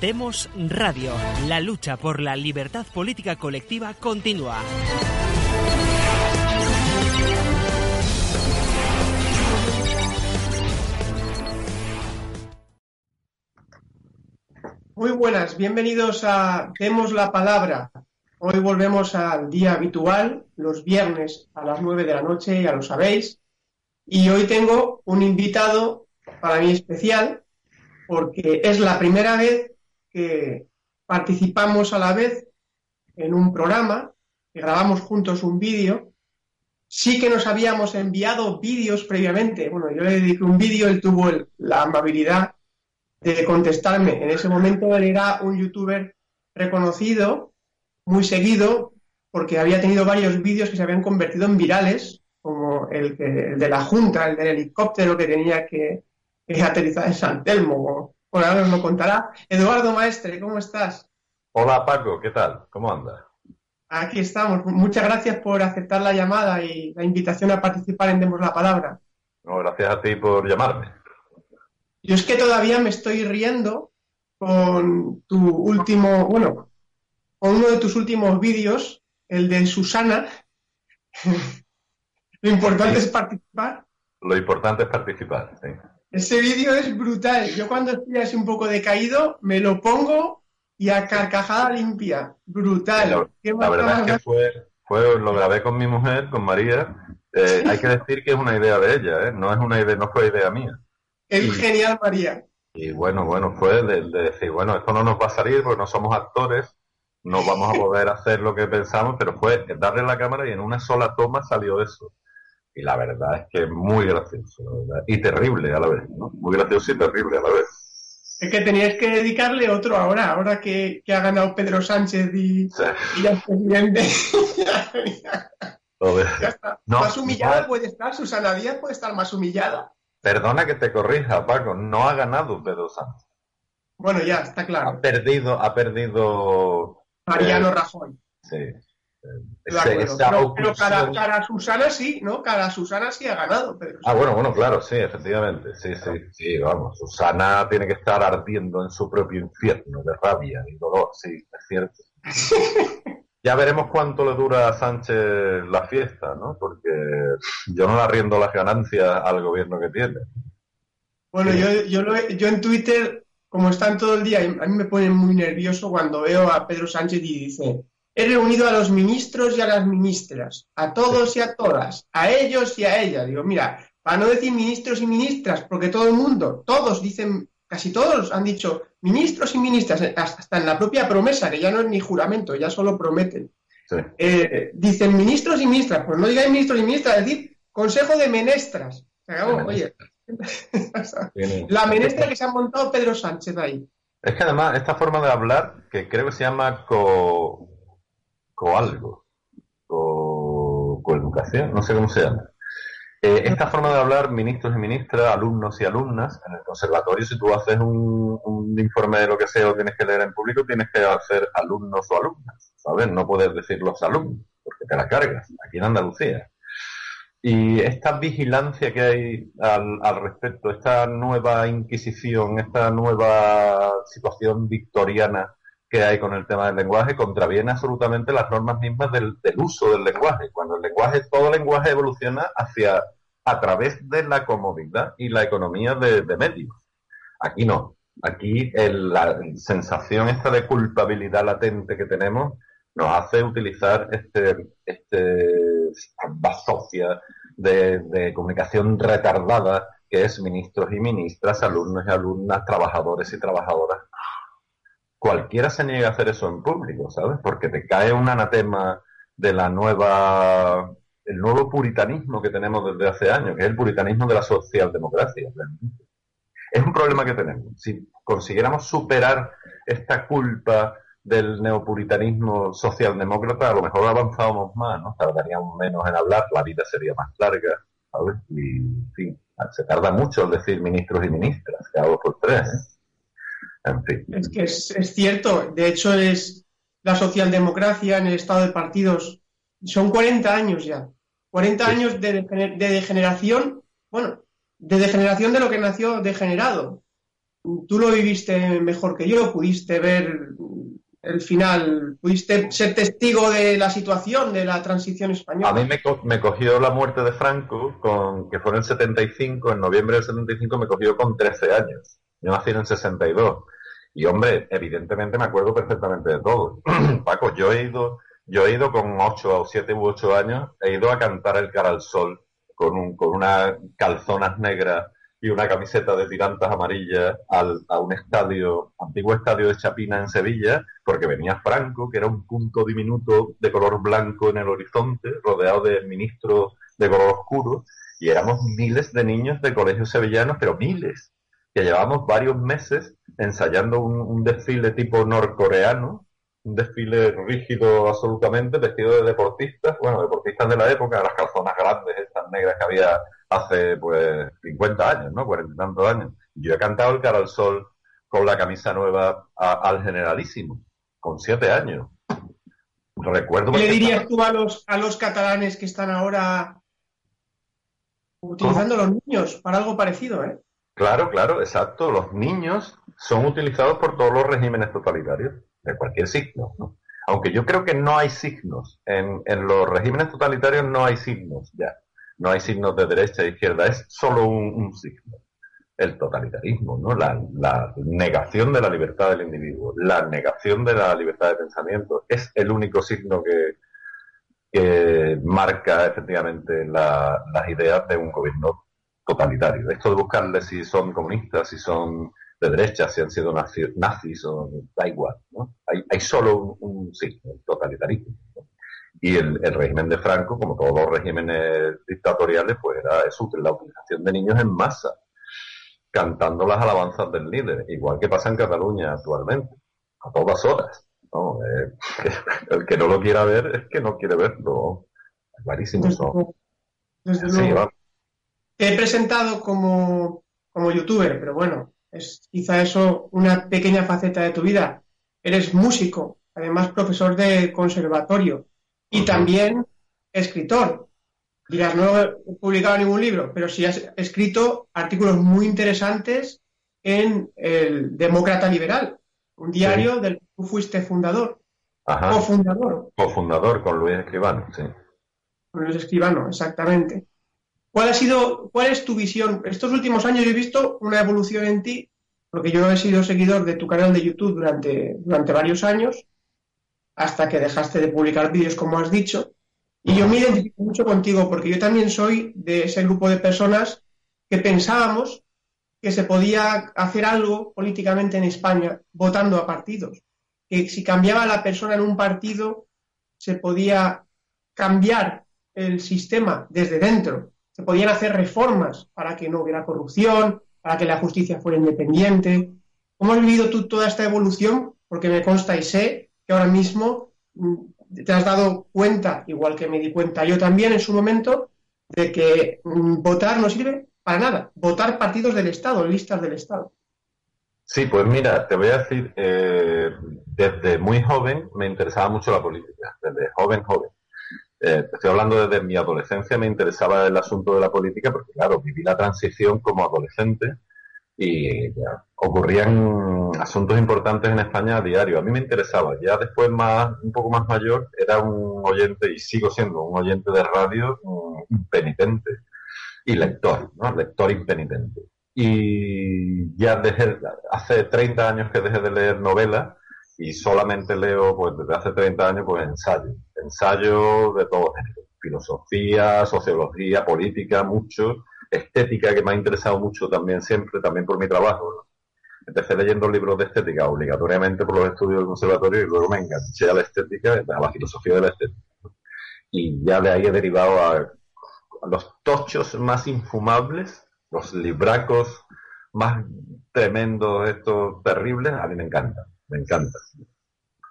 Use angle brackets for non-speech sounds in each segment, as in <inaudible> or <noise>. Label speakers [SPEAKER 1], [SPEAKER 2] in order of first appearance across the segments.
[SPEAKER 1] Demos Radio. La lucha por la libertad política colectiva continúa.
[SPEAKER 2] Muy buenas, bienvenidos a Demos la Palabra. Hoy volvemos al día habitual, los viernes a las nueve de la noche, ya lo sabéis. Y hoy tengo un invitado para mí especial, porque es la primera vez que participamos a la vez en un programa, que grabamos juntos un vídeo. Sí que nos habíamos enviado vídeos previamente. Bueno, yo le dediqué un vídeo, él tuvo la amabilidad de contestarme. En ese momento él era un youtuber reconocido, muy seguido, porque había tenido varios vídeos que se habían convertido en virales, como el, de la Junta, el del helicóptero que tenía que, aterrizar en San Telmo. Por ahora nos lo contará. Eduardo Maestre, ¿cómo estás?
[SPEAKER 3] Hola Paco, ¿qué tal? ¿Cómo andas?
[SPEAKER 2] Aquí estamos. Muchas gracias por aceptar la llamada y la invitación a participar en Demos la Palabra.
[SPEAKER 3] No, gracias a ti por llamarme.
[SPEAKER 2] Yo es que todavía me estoy riendo con tu último, bueno, con uno de tus últimos vídeos, el de Susana. <laughs> Lo importante es participar.
[SPEAKER 3] Lo importante es participar, sí.
[SPEAKER 2] Ese vídeo es brutal. Yo cuando estoy así un poco decaído, me lo pongo y a carcajada limpia. Brutal.
[SPEAKER 3] La, verdad es que fue, fue, lo grabé con mi mujer, con María. Eh, hay que decir que es una idea de ella, ¿eh? no es una idea, no fue idea mía.
[SPEAKER 2] Es genial, María.
[SPEAKER 3] Y bueno, bueno, fue de, decir, bueno, esto no nos va a salir porque no somos actores, no vamos a <laughs> poder hacer lo que pensamos, pero fue darle la cámara y en una sola toma salió eso. Y la verdad es que es muy gracioso, y terrible a la vez, ¿no? Muy gracioso y terrible a la vez.
[SPEAKER 2] Es que tenías que dedicarle otro ahora, ahora que, ha ganado Pedro Sánchez y, ya es presidente. <laughs> más humillada puede estar, Susana Díaz puede estar más humillada.
[SPEAKER 3] Perdona que te corrija, Paco, no ha ganado Pedro Sánchez.
[SPEAKER 2] Bueno, ya, está claro.
[SPEAKER 3] Ha perdido, ha perdido.
[SPEAKER 2] Mariano eh, Rajoy.
[SPEAKER 3] Sí.
[SPEAKER 2] Pero, cara, a Susana sí, ¿no? Cara a Susana sí ha ganado. Pedro
[SPEAKER 3] ah, bueno, bueno, claro, sí, efectivamente. Sí, sí, sí, vamos. Susana tiene que estar ardiendo en su propio infierno de rabia y dolor, sí, es cierto. <laughs> Ya veremos cuánto le dura a Sánchez la fiesta, ¿no? Porque yo no le arriendo las ganancias al gobierno que tiene.
[SPEAKER 2] Bueno, yo, yo, yo en Twitter, como están todo el día, a mí me pone muy nervioso cuando veo a Pedro Sánchez y dice, he reunido a los ministros y a las ministras, a todos y a todas, a ellos y a ellas. Digo, mira, para no decir ministros y ministras, porque todo el mundo, todos dicen, casi todos han dicho ministros y ministras, hasta en la propia promesa, que ya no es ni juramento, ya solo prometen. Eh, dicen ministros y ministras, pues no digáis ministros y ministras, es decir, consejo de menestras. oye, <laughs> la menestra que se ha montado Pedro Sánchez ahí.
[SPEAKER 3] Es que además, esta forma de hablar, que creo que se llama co, co algo, co, coeducación, no sé cómo se llama. Eh, esta forma de hablar, ministros y ministras, alumnos y alumnas, en el conservatorio, si tú haces un, informe de lo que sea o tienes que leer en público, tienes que hacer alumnos o alumnas, ¿sabes? No puedes decir los alumnos, porque te la cargas, aquí en Andalucía. Y esta vigilancia que hay al respecto, esta nueva inquisición, esta nueva situación victoriana hay con el tema del lenguaje contraviene absolutamente las normas mismas del, uso del lenguaje. Cuando el lenguaje, todo lenguaje evoluciona hacia a través de la comodidad y la economía de, medios. Aquí no. Aquí la sensación esta de culpabilidad latente que tenemos nos hace utilizar este, este basocia de, de comunicación retardada que es ministros y ministras, alumnos y alumnas, trabajadores y trabajadoras cualquiera se niega a hacer eso en público, ¿sabes? Porque te cae un anatema de la nueva, el nuevo puritanismo que tenemos desde hace años, que es el puritanismo de la socialdemocracia. Es un problema que tenemos. Si consiguiéramos superar esta culpa del neopuritanismo socialdemócrata, a lo mejor avanzábamos más, ¿no? Tardaríamos menos en hablar, la vida sería más larga, ¿sabes? Y, en fin, se tarda mucho en decir ministros y ministras, cada dos por tres, ¿eh?
[SPEAKER 2] Es que es, cierto, de hecho es la socialdemocracia en el estado de partidos, son 40 años ya, 40 años de, degeneración, bueno, de degeneración de lo que nació degenerado. tú lo viviste mejor que yo, pudiste ver el final, pudiste ser testigo de la situación de la transición española.
[SPEAKER 3] A mí me, cogió la muerte de Franco, con, que fue en el 75, en noviembre del 75 me cogió con 13 años. Yo nací en el 62. Y hombre, evidentemente me acuerdo perfectamente de todo. <clears throat> Paco, yo he ido, yo he ido con 8 o 7 u 8 años, he ido a cantar el cara al sol con, un, con unas calzonas negras y una camiseta de tirantas amarillas al, a un estadio, antiguo estadio de Chapina en Sevilla, porque venía Franco, que era un punto diminuto de color blanco en el horizonte, rodeado de ministros de color oscuro, y éramos miles de niños de colegios sevillanos, pero miles, que llevamos varios meses ensayando un, desfile tipo norcoreano, un desfile rígido absolutamente, vestido de deportistas, bueno, deportistas de la época, las calzonas grandes, estas negras que había hace pues 50 años, ¿no? 40 y tantos años. Yo he cantado el cara al sol con la camisa nueva al generalísimo, con 7 años. Recuerdo
[SPEAKER 2] ¿Qué le dirías tú a los, a los catalanes que están ahora utilizando los niños para algo parecido, eh?
[SPEAKER 3] Claro, claro, exacto. Los niños son utilizados por todos los regímenes totalitarios, de cualquier signo. ¿no? Aunque yo creo que no hay signos. En, en los regímenes totalitarios no hay signos ya no hay signos de derecha e izquierda, es solo un, signo. El totalitarismo, ¿no? La, negación de la libertad del individuo, la negación de la libertad de pensamiento, es el único signo que, que marca efectivamente las ideas de un gobierno totalitario. Esto de buscarle si son comunistas, si son de derecha, si han sido nazis o da igual, ¿no? Hay, hay solo un, un signo, el totalitarismo. Y el, régimen de Franco, como todos los regímenes dictatoriales, pues era eso, la utilización de niños en masa, cantando las alabanzas del líder, igual que pasa en Cataluña actualmente, a todas horas. Eh, <laughs> el que no lo quiera ver es que no quiere verlo. Clarísimo.
[SPEAKER 2] Te he presentado como, como youtuber, pero bueno, es quizá eso una pequeña faceta de tu vida. Eres músico, además profesor de conservatorio y también escritor. Dirás, no he publicado ningún libro, pero sí has escrito artículos muy interesantes en el Demócrata Liberal, un diario del que tú fuiste fundador.
[SPEAKER 3] Ajá.
[SPEAKER 2] Cofundador.
[SPEAKER 3] Cofundador con Luis Escribano, sí.
[SPEAKER 2] Con Luis Escribano, exactamente. ¿Cuál ha sido, cuál es tu visión? Estos últimos años he visto una evolución en ti, porque yo he sido seguidor de tu canal de YouTube durante, durante varios años hasta que dejaste de publicar vídeos, como has dicho. Y yo me identifico mucho contigo porque yo también soy de ese grupo de personas que pensábamos que se podía hacer algo políticamente en España votando a partidos. Que si cambiaba la persona en un partido, se podía cambiar el sistema desde dentro. Se podían hacer reformas para que no hubiera corrupción, para que la justicia fuera independiente. ¿Cómo has vivido tú toda esta evolución? Porque me consta y sé que ahora mismo mm, te has dado cuenta, igual que me di cuenta yo también en su momento, de que mm, votar no sirve para nada. Votar partidos del Estado, listas del Estado.
[SPEAKER 3] Sí, pues mira, te voy a decir, eh, desde muy joven me interesaba mucho la política, desde joven, joven. Eh, estoy hablando desde mi adolescencia, me interesaba el asunto de la política porque, claro, viví la transición como adolescente y ocurrían asuntos importantes en España a diario. A mí me interesaba. Ya después, más un poco más mayor, era un oyente, y sigo siendo un oyente de radio impenitente y lector, ¿no? Lector impenitente. Y ya dejé, hace 30 años que dejé de leer novelas y solamente leo, pues desde hace 30 años, pues ensayo. Ensayo de todo género. Filosofía, sociología, política, mucho estética que me ha interesado mucho también siempre, también por mi trabajo. Empecé leyendo libros de estética obligatoriamente por los estudios del conservatorio y luego me enganché a la estética, a la filosofía de la estética. Y ya de ahí he derivado a, los tochos más infumables, los libracos más tremendos, estos terribles, a mí me encantan, me encantan.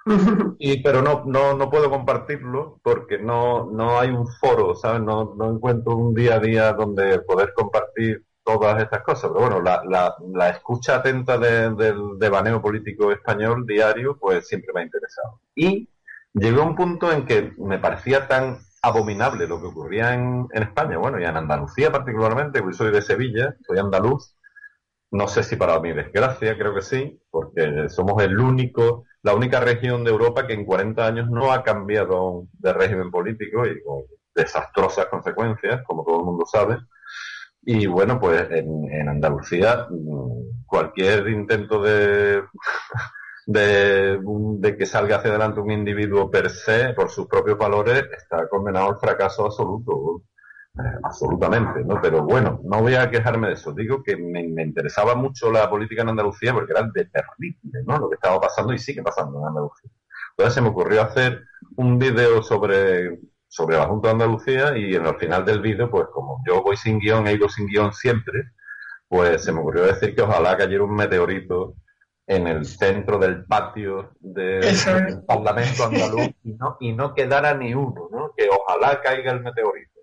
[SPEAKER 3] <laughs> Y, pero no, no, no puedo compartirlo porque no, no hay un foro, ¿sabes? No, no encuentro un día a día donde poder compartir todas estas cosas. Pero bueno, la, la, la escucha atenta del de, baneo político español diario, pues siempre me ha interesado. Y llegó a un punto en que me parecía tan abominable lo que ocurría en, en España, bueno, y en Andalucía particularmente, porque soy de Sevilla, soy andaluz, no sé si para mi desgracia, creo que sí, porque somos el único, la única región de Europa que en 40 años no ha cambiado de régimen político y con desastrosas consecuencias, como todo el mundo sabe. Y bueno, pues en, Andalucía mm, cualquier intento de, <laughs> de, de, que salga hacia adelante un individuo per se, por sus propios valores, está condenado al fracaso absoluto. Absolutamente, ¿no? Pero bueno, no voy a quejarme de eso. Digo que me, interesaba mucho la política en Andalucía porque era de terrible, ¿no? Lo que estaba pasando y sigue pasando en Andalucía. Entonces se me ocurrió hacer un vídeo sobre, sobre la Junta de Andalucía y en el final del vídeo, pues como yo voy sin guion, he ido sin guion siempre, pues se me ocurrió decir que ojalá cayera un meteorito en el centro del patio del Parlamento andaluz y no, y no quedara ni uno, ¿no? Que ojalá caiga el meteorito.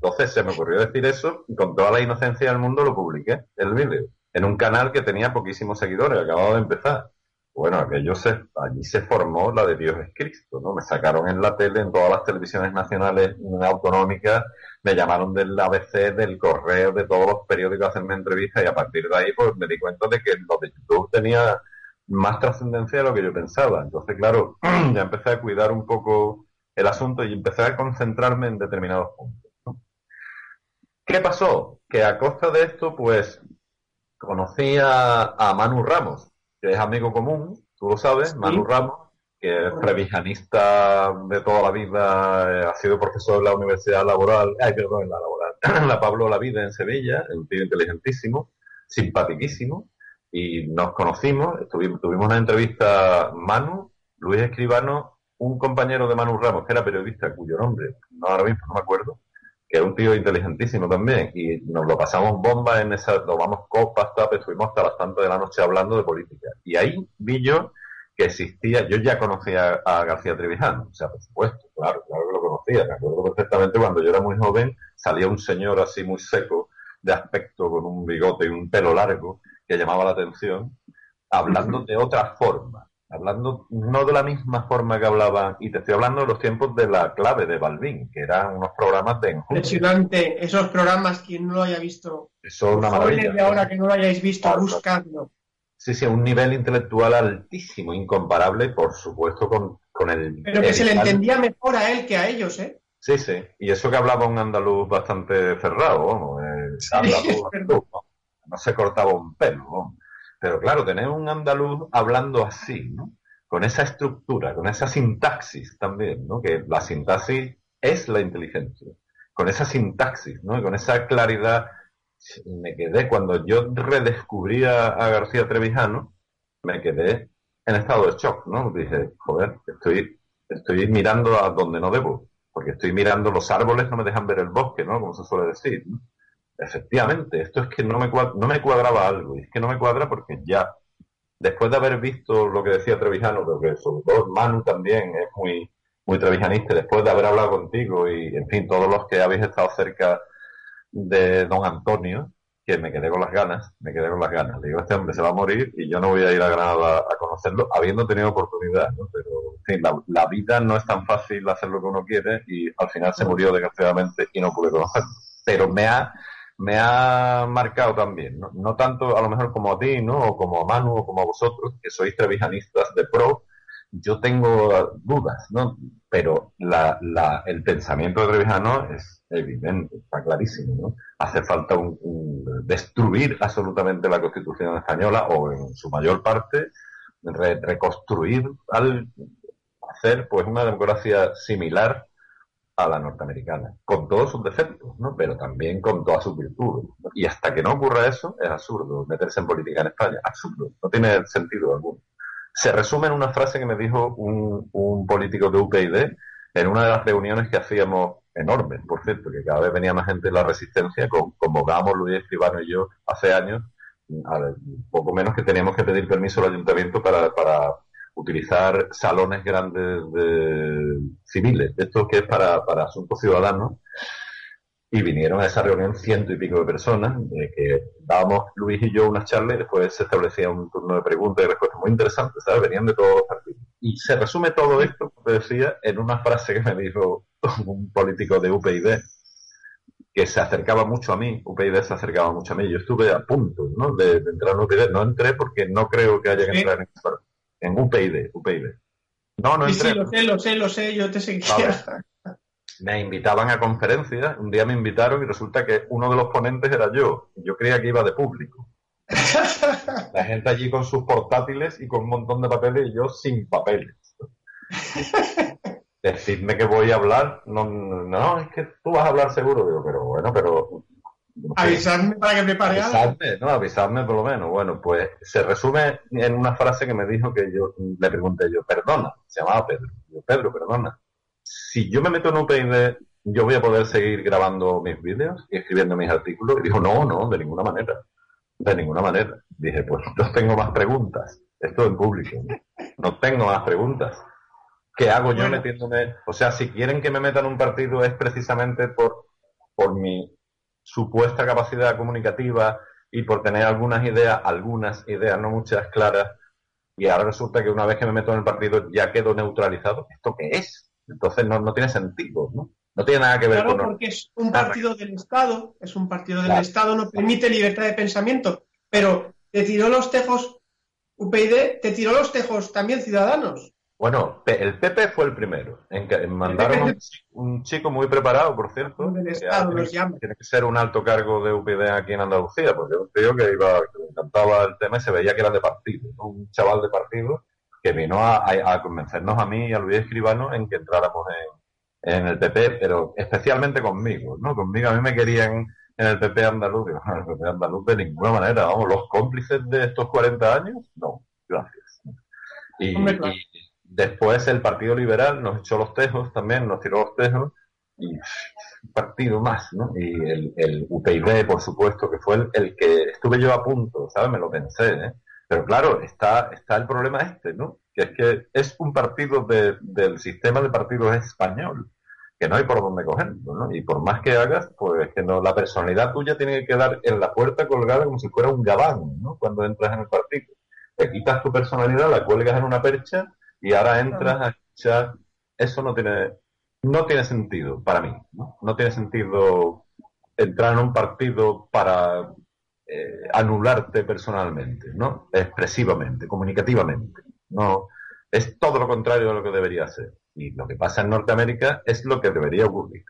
[SPEAKER 3] Entonces se me ocurrió decir eso y con toda la inocencia del mundo lo publiqué, el vídeo, en un canal que tenía poquísimos seguidores, acababa de empezar. Bueno, aquello se, allí se formó la de Dios es Cristo, ¿no? Me sacaron en la tele, en todas las televisiones nacionales autonómicas, me llamaron del ABC, del correo, de todos los periódicos a hacerme entrevistas y a partir de ahí pues me di cuenta de que lo de YouTube tenía más trascendencia de lo que yo pensaba. Entonces, claro, <clears throat> ya empecé a cuidar un poco el asunto y empecé a concentrarme en determinados puntos. ¿Qué pasó? Que a costa de esto, pues, conocí a, Manu Ramos, que es amigo común, tú lo sabes, Manu Ramos, que es revijanista de toda la vida, eh, ha sido profesor en la Universidad Laboral, ay, perdón, en la Laboral, <clears throat> la Pablo La Vida en Sevilla, un tío inteligentísimo, simpaticísimo, y nos conocimos, tuvimos, tuvimos una entrevista Manu, Luis Escribano, un compañero de Manu Ramos, que era periodista, cuyo nombre, no ahora mismo no me acuerdo, que era un tío inteligentísimo también, y nos lo pasamos bomba en esa, tomamos copas, tap, estuvimos hasta las tantas de la noche hablando de política. Y ahí vi yo que existía, yo ya conocía a García Trevijano, o sea, por supuesto, claro, claro que lo conocía, me acuerdo perfectamente cuando yo era muy joven, salía un señor así muy seco, de aspecto, con un bigote y un pelo largo, que llamaba la atención, hablando de otra forma, hablando no de la misma forma que hablaban, y te estoy hablando de los tiempos de la clave de Balvin, que eran unos programas de
[SPEAKER 2] Impresionante, esos programas, quien no lo haya visto.
[SPEAKER 3] Eso es una maravilla.
[SPEAKER 2] de ahora que no lo hayáis visto, buscadlo.
[SPEAKER 3] Sí, sí, un nivel intelectual altísimo, incomparable, por supuesto, con, con el...
[SPEAKER 2] Pero que se le entendía mejor a él que a ellos, ¿eh?
[SPEAKER 3] Sí, sí, y eso que hablaba un andaluz bastante cerrado, eh, <laughs> ¿no? se cortaba un pelo, pero claro, tener un andaluz hablando así, ¿no? Con esa estructura, con esa sintaxis también, ¿no? Que la sintaxis es la inteligencia. Con esa sintaxis, ¿no? Y con esa claridad, me quedé, cuando yo redescubría a García Trevijano, me quedé en estado de shock, ¿no? Dije, joder, estoy, estoy mirando a donde no debo, porque estoy mirando los árboles, no me dejan ver el bosque, ¿no? Como se suele decir. Efectivamente, esto es que no me, cuadra, no me cuadraba algo, y es que no me cuadra porque ya, después de haber visto lo que decía Trevijano, porque sobre todo Manu también es muy, muy trevijanista, después de haber hablado contigo y, en fin, todos los que habéis estado cerca de don Antonio, que me quedé con las ganas, me quedé con las ganas. Le digo, este hombre se va a morir y yo no voy a ir a Granada a conocerlo, habiendo tenido oportunidad, ¿no? Pero, en fin, la, la, vida no es tan fácil hacer lo que uno quiere y al final se murió desgraciadamente y no pude conocerlo. Pero me ha, me ha marcado también, ¿no? no tanto a lo mejor como a ti, ¿no? O como a Manu o como a vosotros, que sois trevijanistas de pro, yo tengo dudas, ¿no? Pero la, la, el pensamiento de Trevijano es evidente, está clarísimo, ¿no? Hace falta un, destruir absolutamente la Constitución española o en su mayor parte reconstruir al hacer pues una democracia similar a la norteamericana, con todos sus defectos, ¿no? pero también con todas sus virtudes. Y hasta que no ocurra eso, es absurdo meterse en política en España. Absurdo, no tiene sentido alguno. Se resume en una frase que me dijo un, político de UPyD en una de las reuniones que hacíamos enormes, por cierto, que cada vez venía más gente de la resistencia, convocábamos Luis Escribano y yo hace años, poco menos que teníamos que pedir permiso al ayuntamiento para, para utilizar salones grandes de civiles, esto que es para, para asuntos ciudadanos, y vinieron a esa reunión ciento y pico de personas, eh, que dábamos Luis y yo unas charlas y después se establecía un turno de preguntas y respuestas muy interesantes, ¿sabes? Venían de todos los partidos. Y se resume todo esto, como te decía, en una frase que me dijo <laughs> un político de UPyD, que se acercaba mucho a mí, UPyD se acercaba mucho a mí. Yo estuve a punto ¿no? de, entrar en UPyD. No entré porque no creo que haya que entrar en, en UPyD, UPyD.
[SPEAKER 2] No, no entré. Sí, lo sé, lo sé, lo sé, yo te seguía.
[SPEAKER 3] Me invitaban a conferencias, un día me invitaron y resulta que uno de los ponentes era yo. Yo creía que iba de público. <laughs> La gente allí con sus portátiles y con un montón de papeles y yo sin papeles. <laughs> Decidme que voy a hablar, no, no, es que tú vas a hablar seguro, digo, pero bueno, pero...
[SPEAKER 2] avisadme para que me pare
[SPEAKER 3] Avisadme, no, avisadme por lo menos. Bueno, pues se resume en una frase que me dijo que yo le pregunté yo, perdona, se llamaba Pedro. Pedro, perdona. Si yo me meto en un UPyD, yo voy a poder seguir grabando mis vídeos y escribiendo mis artículos. Y dijo, no, no, de ninguna manera. De ninguna manera. Dije, pues no tengo más preguntas. Esto en público. No tengo más preguntas. ¿Qué hago yo metiéndome? O sea, si quieren que me metan un partido es precisamente por, por mi supuesta capacidad comunicativa y por tener algunas ideas, algunas ideas, no muchas claras, y ahora resulta que una vez que me meto en el partido ya quedo neutralizado. ¿Esto qué es? Entonces no, no tiene sentido, ¿no? No tiene nada que ver
[SPEAKER 2] claro, porque es un partido del Estado, es un partido del Estado, no permite libertad de pensamiento, pero te tiró los tejos UPyD, te tiró los tejos también Ciudadanos.
[SPEAKER 3] Bueno, el PP fue el primero. En que mandaron un, chico muy preparado, por cierto. tiene, que ser un alto cargo de UPD aquí en Andalucía, porque un tío que iba, que le encantaba el tema y se veía que era de partido, un chaval de partido que vino a, convencernos a mí y a Luis Escribano en que entráramos en, el PP, pero especialmente conmigo, ¿no? Conmigo a mí me querían en el PP andaluz, digo, <laughs> el PP andaluz de ninguna manera, vamos, los cómplices de estos 40 años, no, gracias. y, Después el Partido Liberal nos echó los tejos también, nos tiró los tejos, y un partido más, ¿no? Y el, el UPyD, por supuesto, que fue el, que estuve yo a punto, ¿sabes? Me lo pensé, ¿eh? Pero claro, está, está el problema este, ¿no? Que es que es un partido del sistema de partidos español, que no hay por dónde cogerlo, ¿no? Y por más que hagas, pues que no, la personalidad tuya tiene que quedar en la puerta colgada como si fuera un gabán, ¿no? Cuando entras en el partido. Te quitas tu personalidad, la cuelgas en una percha y ahora entras a escuchar, eso no tiene, no tiene sentido para mí, ¿no? No tiene sentido entrar en un partido para eh, anularte personalmente, ¿no? Expresivamente, comunicativamente. No, es todo lo contrario de lo que debería ser. Y lo que pasa en Norteamérica es lo que debería ocurrir.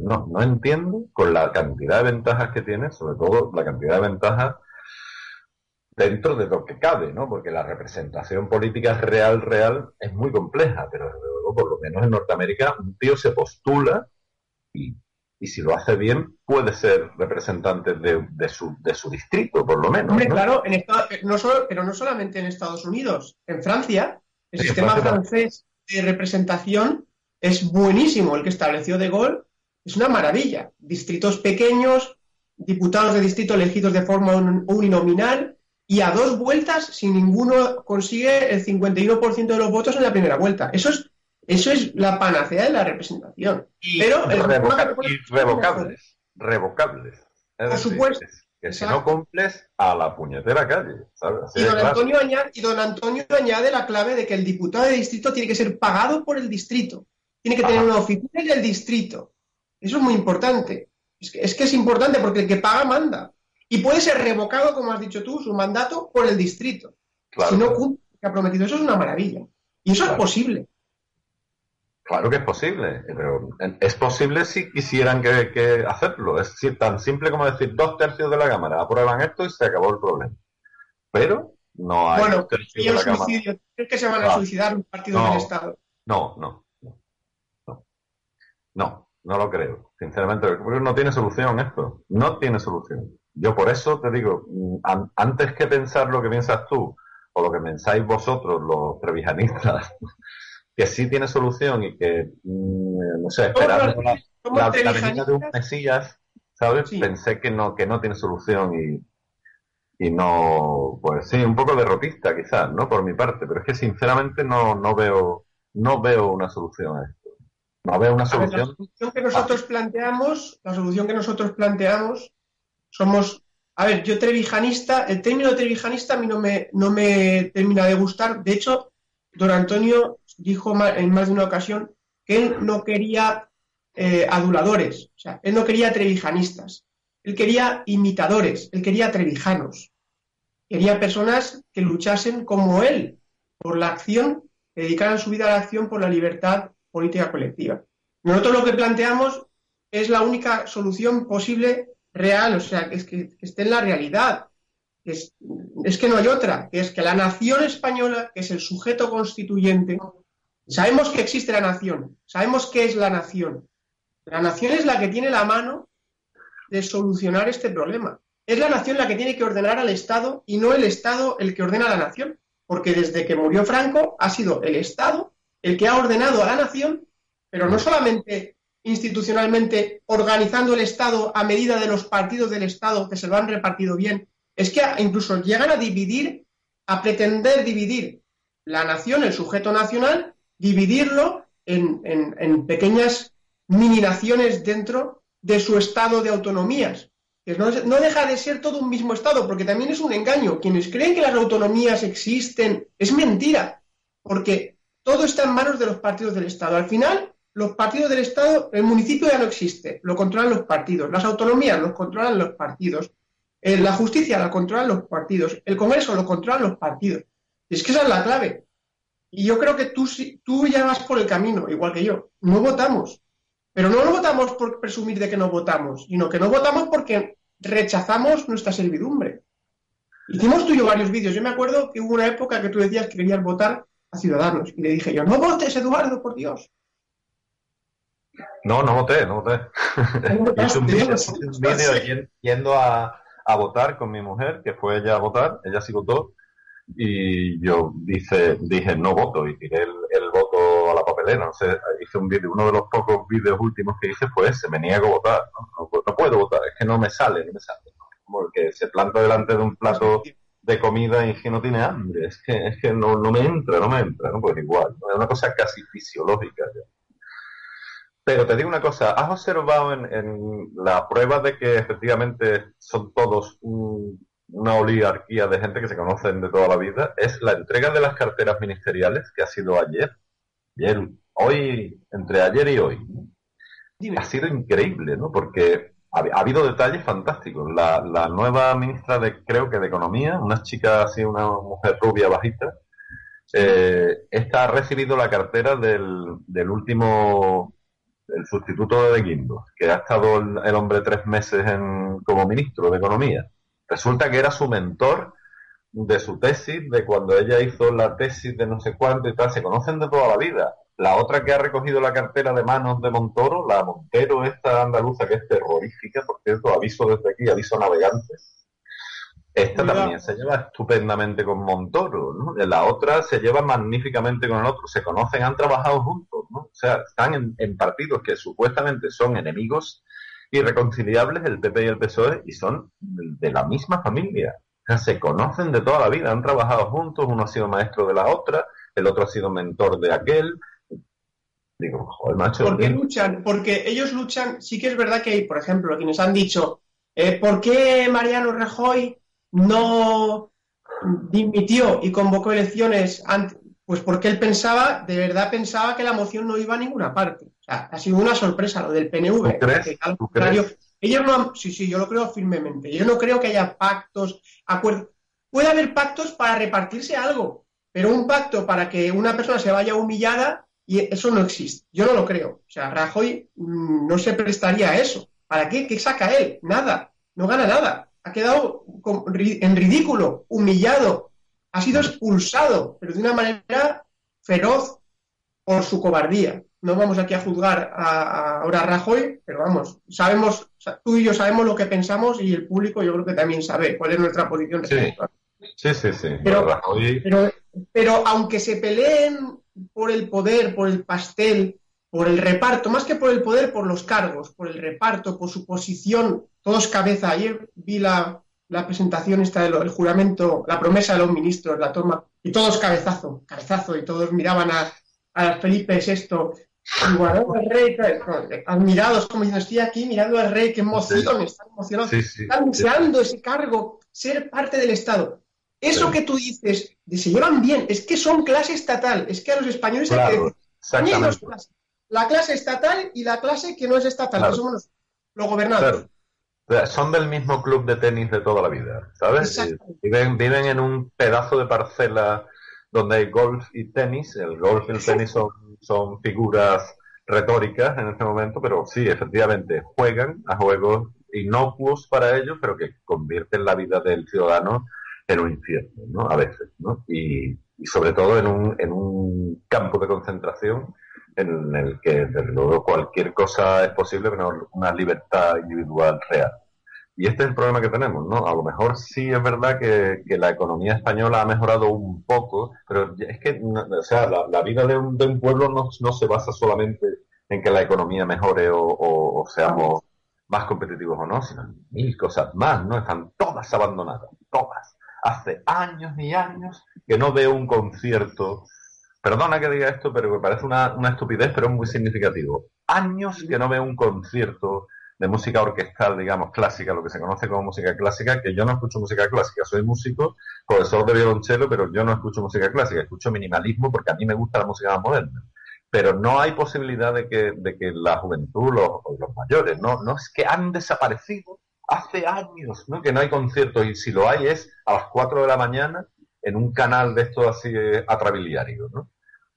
[SPEAKER 3] No, no entiendo con la cantidad de ventajas que tiene, sobre todo la cantidad de ventajas dentro de lo que cabe, ¿no? Porque la representación política real, real, es muy compleja, pero luego, por lo menos en Norteamérica, un tío se postula y, y si lo hace bien, puede ser representante de, de, su, de su distrito, por lo menos.
[SPEAKER 2] Hombre, claro, en no solo, pero no solamente en Estados Unidos, en Francia, el sistema francés de representación es buenísimo, el que estableció De Gaulle es una maravilla. Distritos pequeños, diputados de distrito elegidos de forma uninominal, y a dos vueltas, si ninguno consigue el 51% de los votos en la primera vuelta. Eso es, eso es la panacea de la representación. Pero el
[SPEAKER 3] revocables, revocables.
[SPEAKER 2] Por supuesto.
[SPEAKER 3] Que si no cumples, a la puñetera calle.
[SPEAKER 2] Y don, Antonio añade, y don Antonio añade la clave de que el diputado de distrito tiene que ser pagado por el distrito. Tiene que tener una oficina en el distrito. Eso es muy importante. Es que, es que es importante porque el que paga manda y puede ser revocado, como has dicho tú, su mandato por el distrito. Si no cumple lo que ha prometido. Eso es una maravilla. Y eso es posible.
[SPEAKER 3] Claro que es posible, pero es posible si quisieran que, hacerlo. Es tan simple como decir dos tercios de la Cámara aprueban esto y se acabó el problema. Pero no hay.
[SPEAKER 2] Bueno, y el suicidio. ¿Crees que se van a suicidar un partido del Estado?
[SPEAKER 3] No, no, no. No, no lo creo. Sinceramente, porque no tiene solución esto. No tiene solución. Yo por eso te digo, mm, antes que pensar lo que piensas tú o lo que pensáis vosotros, los trevijanistas, <laughs> que sí tiene solución y que, mm, no sé, esperando la, la, de un Mesías, ¿sabes? Pensé que no, que no tiene solución y, y no, pues sí, un poco derrotista quizás, ¿no? Por mi parte, pero es que sinceramente no, no veo, no veo una solución a esto. No veo una solución. la
[SPEAKER 2] solución que nosotros planteamos, la solución que nosotros planteamos somos, a ver, yo trevijanista, el término trevijanista a mí no me, no me termina de gustar. De hecho, don Antonio dijo en más de una ocasión que él no quería eh, aduladores. O sea, él no quería trevijanistas. Él quería imitadores. Él quería trevijanos. Quería personas que luchasen como él por la acción, que dedicaran su vida a la acción por la libertad política colectiva. Nosotros lo que planteamos es la única solución posible real, o sea, que, es que, esté en la realidad. Es, es, que no hay otra, que es que la nación española, que es el sujeto constituyente, sabemos que existe la nación, sabemos qué es la nación. La nación es la que tiene la mano de solucionar este problema. Es la nación la que tiene que ordenar al Estado y no el Estado el que ordena a la nación, porque desde que murió Franco ha sido el Estado el que ha ordenado a la nación, pero no solamente institucionalmente organizando el Estado a medida de los partidos del Estado que se lo han repartido bien, es que incluso llegan a dividir, a pretender dividir la nación, el sujeto nacional, dividirlo en, pequeñas mini naciones dentro de su estado de autonomías. No, no, deja de ser todo un mismo estado, porque también es un engaño. Quienes creen que las autonomías existen es mentira, porque todo está en manos de los partidos del Estado. Al final, los partidos del Estado, el municipio ya no existe, lo controlan los partidos, las autonomías los controlan los partidos, eh, la justicia la controlan los partidos, el Congreso lo controlan los partidos. Es que esa es la clave. Y yo creo que tú, tú ya vas por el camino, igual que yo. No votamos. Pero no lo votamos por presumir de que no votamos, sino que no votamos porque rechazamos nuestra servidumbre. Hicimos tú y yo varios vídeos. Yo me acuerdo que hubo una época que tú decías que querías votar a Ciudadanos. Y le dije yo, no votes, Eduardo, por Dios.
[SPEAKER 3] No, no voté, no voté. <laughs> <laughs> Hice un vídeo yendo a, votar con mi mujer, que fue ella a votar, ella sí votó, y yo dice, dije no voto y tiré el, voto a la papelera. No sé, hice un vídeo, uno de los pocos vídeos últimos que hice fue ese, me niego a votar. ¿no? puedo votar, es que no me sale, no me sale. Porque se planta delante de un plato de comida y que no tiene hambre, es que, es que no, no me entra, no me entra, ¿no? Pues igual, es una cosa casi fisiológica. Ya. Pero te digo una cosa, ¿has observado en, la prueba de que efectivamente son todos una oligarquía de gente que se conocen de toda la vida? Es la entrega de las carteras ministeriales que ha sido ayer. Ayer, hoy, entre ayer y hoy. Ha sido increíble, ¿no? Porque ha, habido detalles fantásticos. La, nueva ministra de, creo que de Economía, una chica así, una mujer rubia bajita, eh, esta ha recibido la cartera del, del último el sustituto de Guindos, que ha estado el, hombre tres meses en, como ministro de Economía, resulta que era su mentor de su tesis, de cuando ella hizo la tesis de no sé cuánto y tal, se conocen de toda la vida. La otra que ha recogido la cartera de manos de Montoro, la Montero, esta andaluza que es terrorífica, por cierto, aviso desde aquí, aviso navegante, esta también se lleva estupendamente con Montoro, ¿no? La otra se lleva magníficamente con el otro. Se conocen, han trabajado juntos, ¿no? O sea, están en, partidos que supuestamente son enemigos irreconciliables, el PP y el PSOE, y son de la misma familia. O sea, se conocen de toda la vida, han trabajado juntos, uno ha sido maestro de la otra, el otro ha sido mentor de aquel. Digo, joder, macho.
[SPEAKER 2] ¿Por qué luchan? Porque ellos luchan, sí que es verdad que hay, por ejemplo, quienes han dicho, eh, ¿por qué Mariano Rajoy no dimitió y convocó elecciones pues porque él pensaba, de verdad pensaba que la moción no iba a ninguna parte. O sea, ha sido una sorpresa lo del PNV. al contrario, ellos no sí, sí, yo lo creo firmemente. Yo no creo que haya pactos, acuerdos. Puede haber pactos para repartirse algo, pero un pacto para que una persona se vaya humillada, y eso no existe. Yo no lo creo. O sea, Rajoy mm, no se prestaría a eso. ¿Para qué? ¿Qué saca él? Nada. No gana nada ha quedado en ridículo, humillado, ha sido expulsado, pero de una manera feroz por su cobardía. No vamos aquí a juzgar a, ahora a Rajoy, pero vamos, sabemos, tú y yo sabemos lo que pensamos y el público yo creo que también sabe cuál es nuestra posición.
[SPEAKER 3] Sí, sí, sí. sí.
[SPEAKER 2] Pero, pero aunque se peleen por el poder, por el pastel, por el reparto, más que por el poder, por los cargos, por el reparto, por su posición, todos cabeza. Ayer vi la, presentación esta del juramento, la promesa de los ministros, la toma, y todos cabezazo, cabezazo, y todos miraban a, a Felipe VI, igual al rey, admirados, como diciendo, estoy aquí mirando al rey, qué emoción, están emocionados, están deseando ese cargo, ser parte del Estado. Eso que tú dices, de se llevan bien, es que son clase estatal, es que a los españoles hay que... la clase estatal y la clase que no es estatal, que somos los, gobernados.
[SPEAKER 3] Son del mismo club de tenis de toda la vida, ¿sabes? Viven, viven en un pedazo de parcela donde hay golf y tenis. El golf y el tenis son, son figuras retóricas en este momento, pero sí, efectivamente, juegan a juegos inocuos para ellos, pero que convierten la vida del ciudadano en un infierno, ¿no? A veces, ¿no? Y, sobre todo en un, en un campo de concentración en el que, desde luego, cualquier cosa es posible, pero una libertad individual real. Y este es el problema que tenemos, ¿no? A lo mejor sí es verdad que, la economía española ha mejorado un poco, pero es que, o sea, la, vida de un, de un pueblo no, no, se basa solamente en que la economía mejore o, o, seamos más competitivos o no, sino en mil cosas más, ¿no? Están todas abandonadas, todas. Hace años y años que no veo un concierto. Perdona que diga esto, pero me parece una, una estupidez, pero es muy significativo. Años que no veo un concierto de música orquestal, digamos, clásica, lo que se conoce como música clásica, que yo no escucho música clásica, soy músico, profesor de violonchelo, pero yo no escucho música clásica, escucho minimalismo porque a mí me gusta la música más moderna. Pero no hay posibilidad de que, de que la juventud, los, los mayores, no, no es que han desaparecido hace años, ¿no? que no hay conciertos y si lo hay es a las 4 de la mañana en un canal de esto así atrabiliario, ¿no?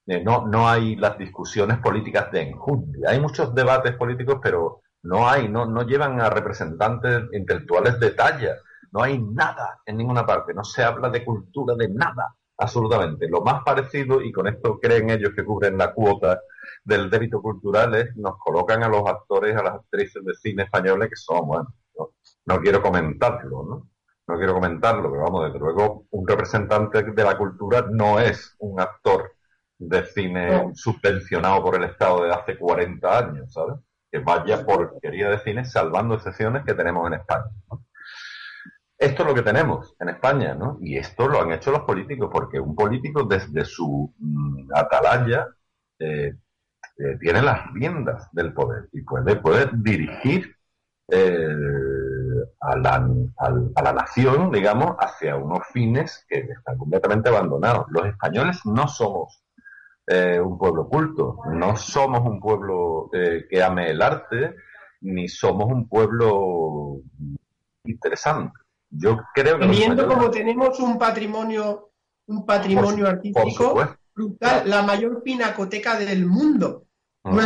[SPEAKER 3] Eh, no, no hay las discusiones políticas de enjundia. Hay muchos debates políticos, pero no hay, no, no llevan a representantes intelectuales de talla. No hay nada en ninguna parte. No se habla de cultura, de nada, absolutamente. Lo más parecido, y con esto creen ellos que cubren la cuota del débito cultural, es nos colocan a los actores, a las actrices de cine españoles que son, bueno, no, quiero comentarlo, ¿no? No quiero comentarlo, pero vamos, desde luego, un representante de la cultura no es un actor de cine subvencionado por el Estado de hace 40 años, ¿sabes? que vaya porquería de cine salvando excepciones que tenemos en España. Esto es lo que tenemos en España, ¿no? Y esto lo han hecho los políticos, porque un político desde su mm, atalaya eh, eh, tiene las riendas del poder y puede, puede dirigir eh, a, la, a, la, nación, digamos, hacia unos fines que están completamente abandonados. Los españoles no somos eh, un pueblo culto, no somos un pueblo eh, que ame el arte, ni somos un pueblo interesante. Yo creo que
[SPEAKER 2] Teniendo como tenemos un patrimonio, un patrimonio artístico la mayor pinacoteca del mundo. Mm.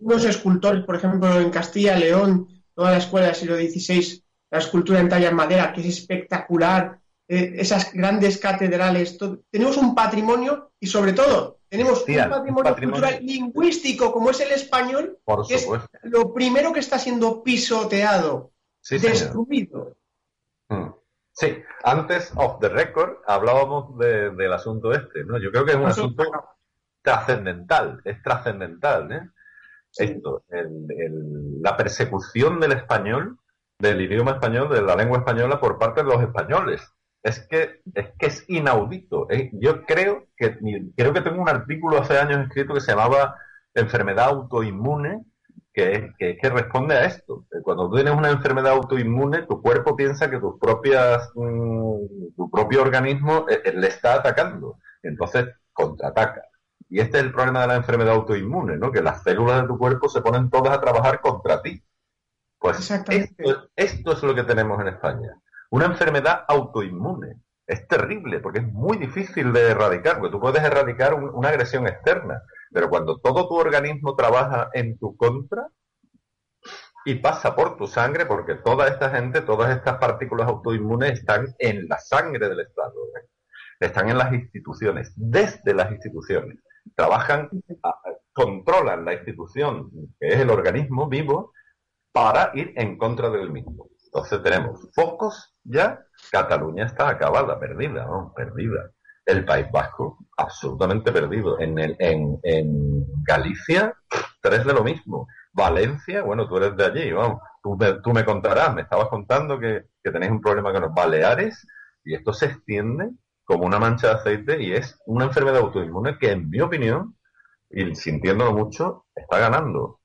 [SPEAKER 2] unos escultores, por ejemplo, en Castilla, León, toda la escuela del siglo XVI, la escultura en talla en madera, que es espectacular, eh, esas grandes catedrales, tenemos un patrimonio y sobre todo tenemos un, patrimonio cultural lingüístico como es el español, que es lo primero que está siendo pisoteado, destruido.
[SPEAKER 3] Mm. Sí, antes of the record hablábamos del asunto este, ¿no? Yo creo que es un asunto trascendental, es trascendental, ¿eh? Esto, la persecución del español, del idioma español, de la lengua española por parte de los españoles es que es es inaudito. ¿eh? Yo creo que creo que tengo un artículo hace años escrito que se llamaba enfermedad autoinmune, que, que, que responde a esto. Eh, cuando tú tienes una enfermedad autoinmune, tu cuerpo piensa que tus propias mm, tu propio organismo eh, le está atacando, entonces contraataca. Y este es el problema de la enfermedad autoinmune, ¿no? Que las células de tu cuerpo se ponen todas a trabajar contra ti. Pues esto, esto es lo que tenemos en España una enfermedad autoinmune. Es terrible porque es muy difícil de erradicar, porque tú puedes erradicar una agresión externa, pero cuando todo tu organismo trabaja en tu contra y pasa por tu sangre, porque toda esta gente, todas estas partículas autoinmunes están en la sangre del Estado, ¿eh? están en las instituciones, desde las instituciones, trabajan, controlan la institución, que es el organismo vivo, para ir en contra del mismo. Entonces tenemos focos ya, Cataluña está acabada, perdida, ¿no? Perdida. El País Vasco, absolutamente perdido. En, el, en, en Galicia, tres de lo mismo. Valencia, bueno, tú eres de allí, vamos. Tú me, tú me contarás, me estabas contando que, que tenéis un problema con los Baleares y esto se extiende como una mancha de aceite y es una enfermedad autoinmune que, en mi opinión, y sintiéndolo mucho, está ganando.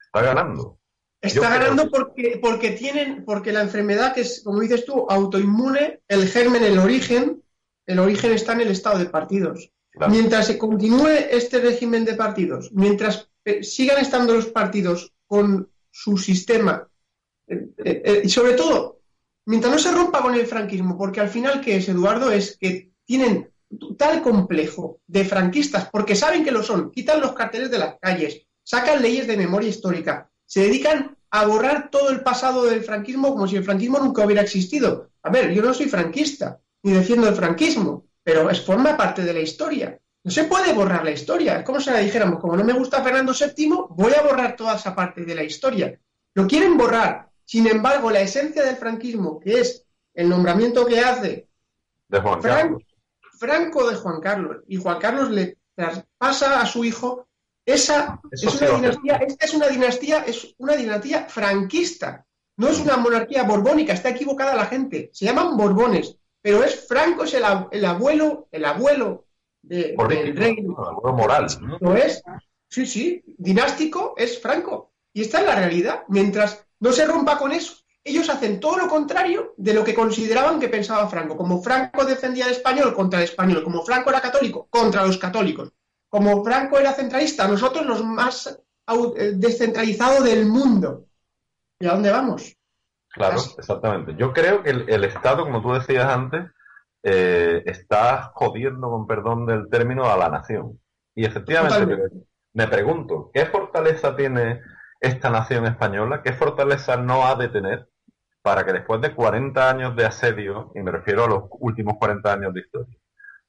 [SPEAKER 3] Está ganando.
[SPEAKER 2] Está ganando porque, porque tienen, porque la enfermedad que es, como dices tú, autoinmune, el germen, el origen, el origen está en el estado de partidos. Mientras se continúe este régimen de partidos, mientras eh, sigan estando los partidos con su sistema, eh, y sobre todo, mientras no se rompa con el franquismo, porque al final, ¿qué es, Eduardo? Es que tienen tal complejo de franquistas, porque saben que lo son, quitan los carteles de las calles, sacan leyes de memoria histórica, se dedican a borrar todo el pasado del franquismo como si el franquismo nunca hubiera existido. A ver, yo no soy franquista, ni defiendo el franquismo, pero es, forma parte de la historia. No se puede borrar la historia. Es como si la dijéramos, como no me gusta Fernando VII, voy a borrar toda esa parte de la historia. Lo quieren borrar. Sin embargo, la esencia del franquismo, que es el nombramiento que hace
[SPEAKER 3] de Juan Carlos.
[SPEAKER 2] Franco de Juan Carlos, y Juan Carlos le traspasa a su hijo, esa es una dinastía, esta es una dinastía, es una dinastía franquista. No es una monarquía borbónica, está equivocada la gente. Se llaman borbones, pero es Franco, es el, abuelo, el abuelo del rey. El
[SPEAKER 3] abuelo moral.
[SPEAKER 2] ¿no? es? Sí, sí, dinástico es Franco. Y esta es la realidad. Mientras no se rompa con eso, ellos hacen todo lo contrario de lo que consideraban que pensaba Franco. Como Franco defendía el español contra el español, como Franco era católico contra los católicos, como Franco era centralista, nosotros los más eh, descentralizados del mundo. ¿Y a dónde vamos?
[SPEAKER 3] Claro, exactamente. Yo creo que el, Estado, como tú decías antes, eh, está jodiendo, con perdón del término, a la nación. Y efectivamente, me pregunto, ¿qué fortaleza tiene esta nación española? ¿Qué fortaleza no ha de tener para que después de 40 años de asedio, y me refiero a los últimos 40 años de historia,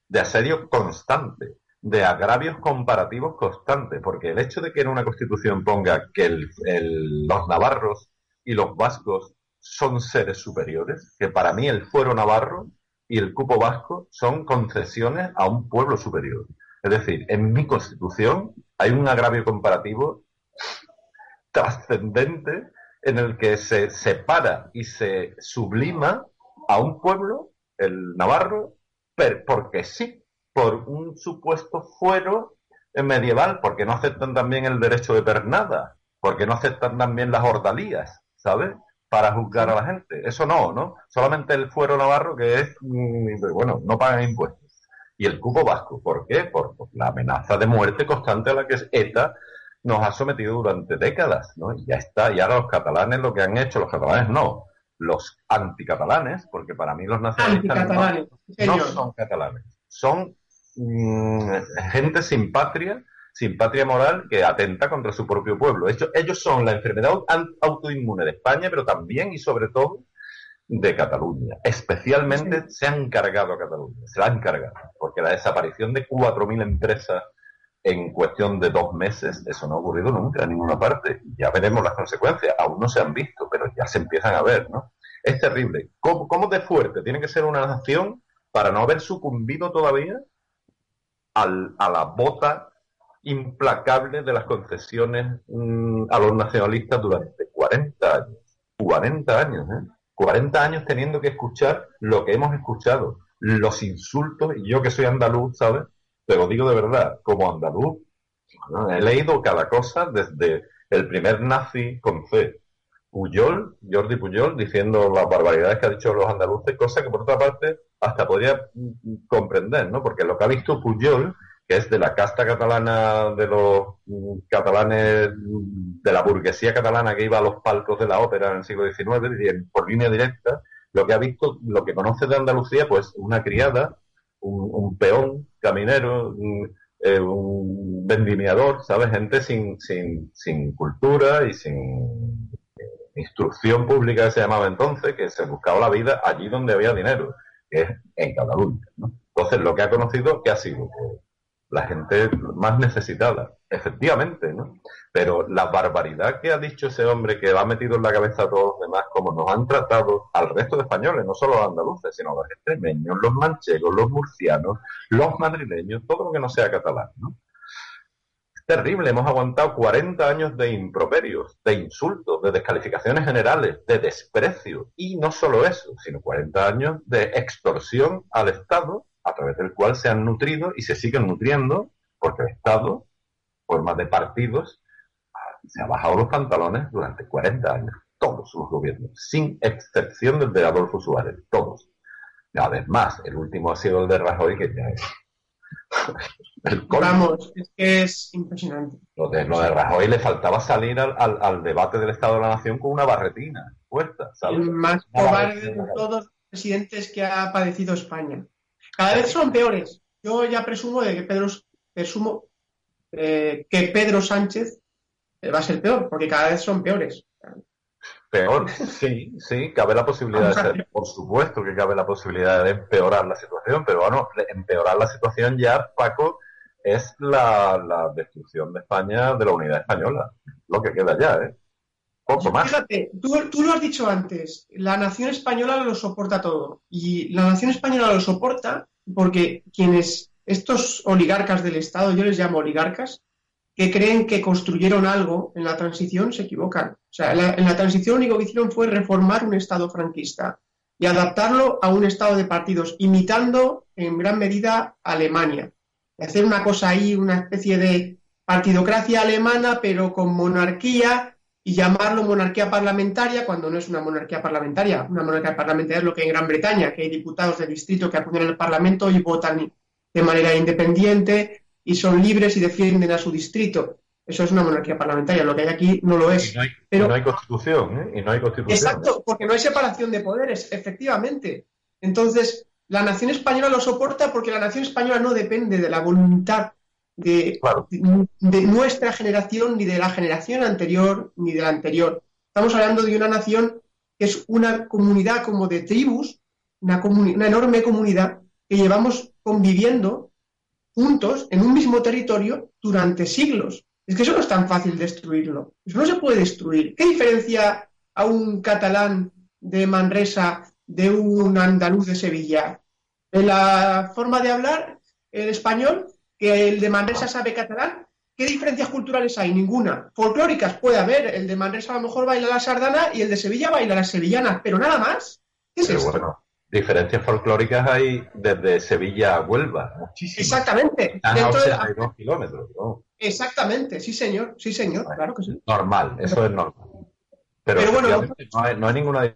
[SPEAKER 3] de asedio constante, de agravios comparativos constantes, porque el hecho de que en una constitución ponga que los navarros y los vascos son seres superiores, que para mí el fuero navarro y el cupo vasco son concesiones a un pueblo superior. Es decir, en mi constitución hay un agravio comparativo trascendente en el que se separa y se sublima a un pueblo, el navarro, porque sí, por un supuesto fuero medieval, porque no aceptan también el derecho de pernada, porque no aceptan también las ordalías, ¿sabes? Para juzgar a la gente. Eso no, ¿no? Solamente el fuero navarro que es, mm, bueno, no pagan impuestos. Y el cupo vasco, ¿por qué? Por, por la amenaza de muerte constante a la que ETA nos ha sometido durante décadas, ¿no? Y ya está, y ahora los catalanes lo que han hecho, los catalanes no, los anticatalanes, porque para mí los nacionalistas no, son catalanes, son mm, gente sin patria, sin patria moral que atenta contra su propio pueblo. Ellos, ellos son la enfermedad autoinmune de España, pero también y sobre todo de Cataluña. Especialmente se han cargado a Cataluña, se la han cargado, porque la desaparición de 4.000 empresas en cuestión de dos meses, eso no ha ocurrido nunca en ninguna parte. Ya veremos las consecuencias, aún no se han visto, pero ya se empiezan a ver, ¿no? Es terrible. ¿Cómo, de fuerte tiene que ser una nación para no haber sucumbido todavía al, a la bota implacable de las concesiones mm, a los nacionalistas durante 40 años? 40 años, ¿eh? 40 años teniendo que escuchar lo que hemos escuchado, los insultos, y yo que soy andaluz, ¿sabes? te lo digo de verdad, como andaluz, he leído cada cosa desde el primer nazi con C, Puyol, Jordi Puyol, diciendo las barbaridades que ha dicho los andaluces, cosa que por otra parte hasta podría comprender, ¿no? Porque lo que ha visto Puyol, que es de la casta catalana, de los mm, catalanes, mm, de la burguesía catalana que iba a los palcos de la ópera en el siglo XIX, por línea directa, lo que ha visto, lo que conoce de Andalucía, pues una criada un, peón caminero, eh, un, vendimiador, ¿sabes? Gente sin, sin, sin cultura y sin eh, instrucción pública que se llamaba entonces, que se buscaba la vida allí donde había dinero, que es en Cataluña, ¿no? Entonces, lo que ha conocido, ¿qué ha sido? Pues, la gente más necesitada, efectivamente, ¿no? Pero la barbaridad que ha dicho ese hombre que ha metido en la cabeza a todos los demás, como nos han tratado al resto de españoles, no solo los andaluces, sino los extremeños, los manchegos, los murcianos, los madrileños, todo lo que no sea catalán, ¿no? Terrible, hemos aguantado 40 años de improperios, de insultos, de descalificaciones generales, de desprecio, y no solo eso, sino 40 años de extorsión al Estado a través del cual se han nutrido y se siguen nutriendo, porque el Estado, forma de partidos, se ha bajado los pantalones durante 40 años, todos los gobiernos, sin excepción del de Adolfo Suárez, todos. Además, el último ha sido el de Rajoy, que ya es
[SPEAKER 2] Vamos, es que es impresionante.
[SPEAKER 3] Lo de, lo de Rajoy le faltaba salir al, al, debate del Estado de la Nación con una barretina puesta.
[SPEAKER 2] El más cobarde de todos los presidentes que ha padecido España. Cada vez son peores. Yo ya presumo de que Pedro, presumo, eh, que Pedro Sánchez va a ser peor, porque cada vez son peores.
[SPEAKER 3] Peor, sí, sí, cabe la posibilidad de ser, por supuesto que cabe la posibilidad de empeorar la situación, pero bueno, empeorar la situación ya, Paco, es la, destrucción de España, de la unidad española, lo que queda ya, ¿eh? Poco más.
[SPEAKER 2] Fíjate, tú, tú lo has dicho antes, la nación española lo soporta todo, y la nación española lo soporta porque quienes, estos oligarcas del Estado, yo les llamo oligarcas, que creen que construyeron algo en la transición se equivocan. O sea, en la, transición lo único que hicieron fue reformar un Estado franquista y adaptarlo a un Estado de partidos, imitando en gran medida Alemania. Y hacer una cosa ahí, una especie de partidocracia alemana, pero con monarquía y llamarlo monarquía parlamentaria cuando no es una monarquía parlamentaria. Una monarquía parlamentaria es lo que en Gran Bretaña, que hay diputados de distrito que acuden al Parlamento y votan de manera independiente y son libres y defienden a su distrito. Eso es una monarquía parlamentaria. Lo que hay aquí no lo es.
[SPEAKER 3] Y no hay, Pero, no hay constitución, ¿eh? Y no hay constitución.
[SPEAKER 2] Exacto, porque no hay separación de poderes, efectivamente. Entonces, la nación española lo soporta porque la nación española no depende de la voluntad de, de, nuestra generación, ni de la generación anterior, ni de la anterior. Estamos hablando de una nación que es una comunidad como de tribus, una, una enorme comunidad que llevamos conviviendo juntos en un mismo territorio durante siglos. Es que eso no es tan fácil destruirlo. Eso no se puede destruir. ¿Qué diferencia a un catalán de Manresa de un andaluz de Sevilla? En la forma de hablar el español, que el de Manresa sabe catalán, ¿qué diferencias culturales hay? Ninguna. Folclóricas puede haber. El de Manresa a lo mejor baila la sardana y el de Sevilla baila la sevillana, pero nada más.
[SPEAKER 3] ¿Qué es esto? Diferencias folclóricas hay desde Sevilla a Huelva.
[SPEAKER 2] Muchísimas. Exactamente.
[SPEAKER 3] Están a kilómetros.
[SPEAKER 2] Exactamente, sí señor, sí señor, claro que sí.
[SPEAKER 3] Normal, eso es normal. Pero, bueno, no, hay, no hay ninguna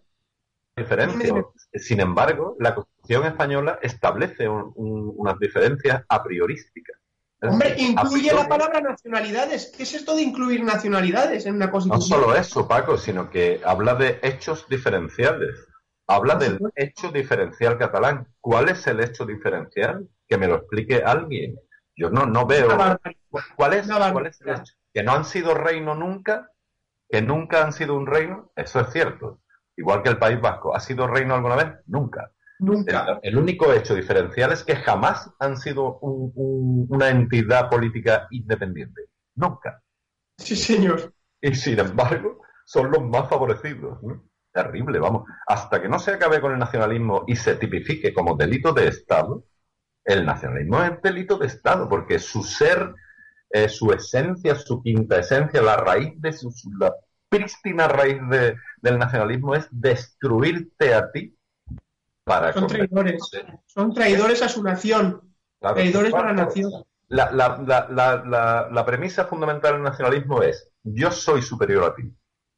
[SPEAKER 3] diferencia. Sin embargo, la Constitución española establece unas diferencias a priorísticas.
[SPEAKER 2] Hombre, incluye la palabra nacionalidades. ¿Qué es esto de incluir nacionalidades en una constitución?
[SPEAKER 3] No solo eso, Paco, sino que habla de hechos diferenciales. Habla del hecho diferencial catalán. ¿Cuál es el hecho diferencial? Que me lo explique alguien. Yo no, no veo. ¿Cuál es, ¿Cuál es el hecho? ¿Que no han sido reino nunca? ¿Que nunca han sido un reino? Eso es cierto. Igual que el País Vasco. ¿Ha sido reino alguna vez? Nunca.
[SPEAKER 2] Nunca.
[SPEAKER 3] El, único hecho diferencial es que jamás han sido una entidad política independiente. Nunca.
[SPEAKER 2] Sí, señor.
[SPEAKER 3] Y sin embargo, son los más favorecidos. ¿no? Terrible, vamos. Hasta que no se acabe con el nacionalismo y se tipifique como delito de Estado, el nacionalismo es delito de Estado, porque su ser, eh, su esencia, su quinta esencia, la raíz de su, la prístina raíz del nacionalismo es destruirte a ti
[SPEAKER 2] para son traidores, son traidores a su nación, traidores a la nación.
[SPEAKER 3] La, la, la, la premisa fundamental del nacionalismo es yo soy superior a ti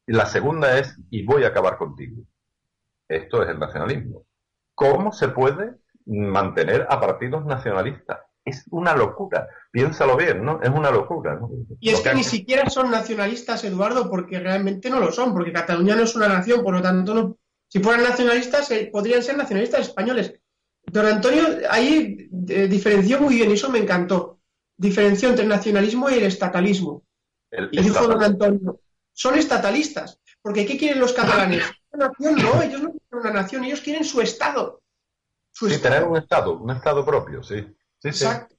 [SPEAKER 3] y la segunda es, y voy a acabar contigo. Esto es el nacionalismo. ¿Cómo se puede mantener a partidos nacionalistas? Es una locura. Piénsalo bien, ¿no? Es una locura, ¿no?
[SPEAKER 2] Y es que, ni siquiera son nacionalistas, Eduardo, porque realmente no lo son, porque Cataluña no es una nación, por lo tanto, no... si fueran nacionalistas, eh, podrían ser nacionalistas españoles. Don Antonio ahí eh, diferenció muy bien, y eso me encantó. Diferenció entre el nacionalismo y el estatalismo. El, dijo don Antonio, son estatalistas. Porque ¿qué quieren los catalanes? <laughs> Una nación, no, ellos no quieren una nación, ellos quieren su Estado.
[SPEAKER 3] sí, tener un Estado, un Estado propio, sí.
[SPEAKER 2] Exacto.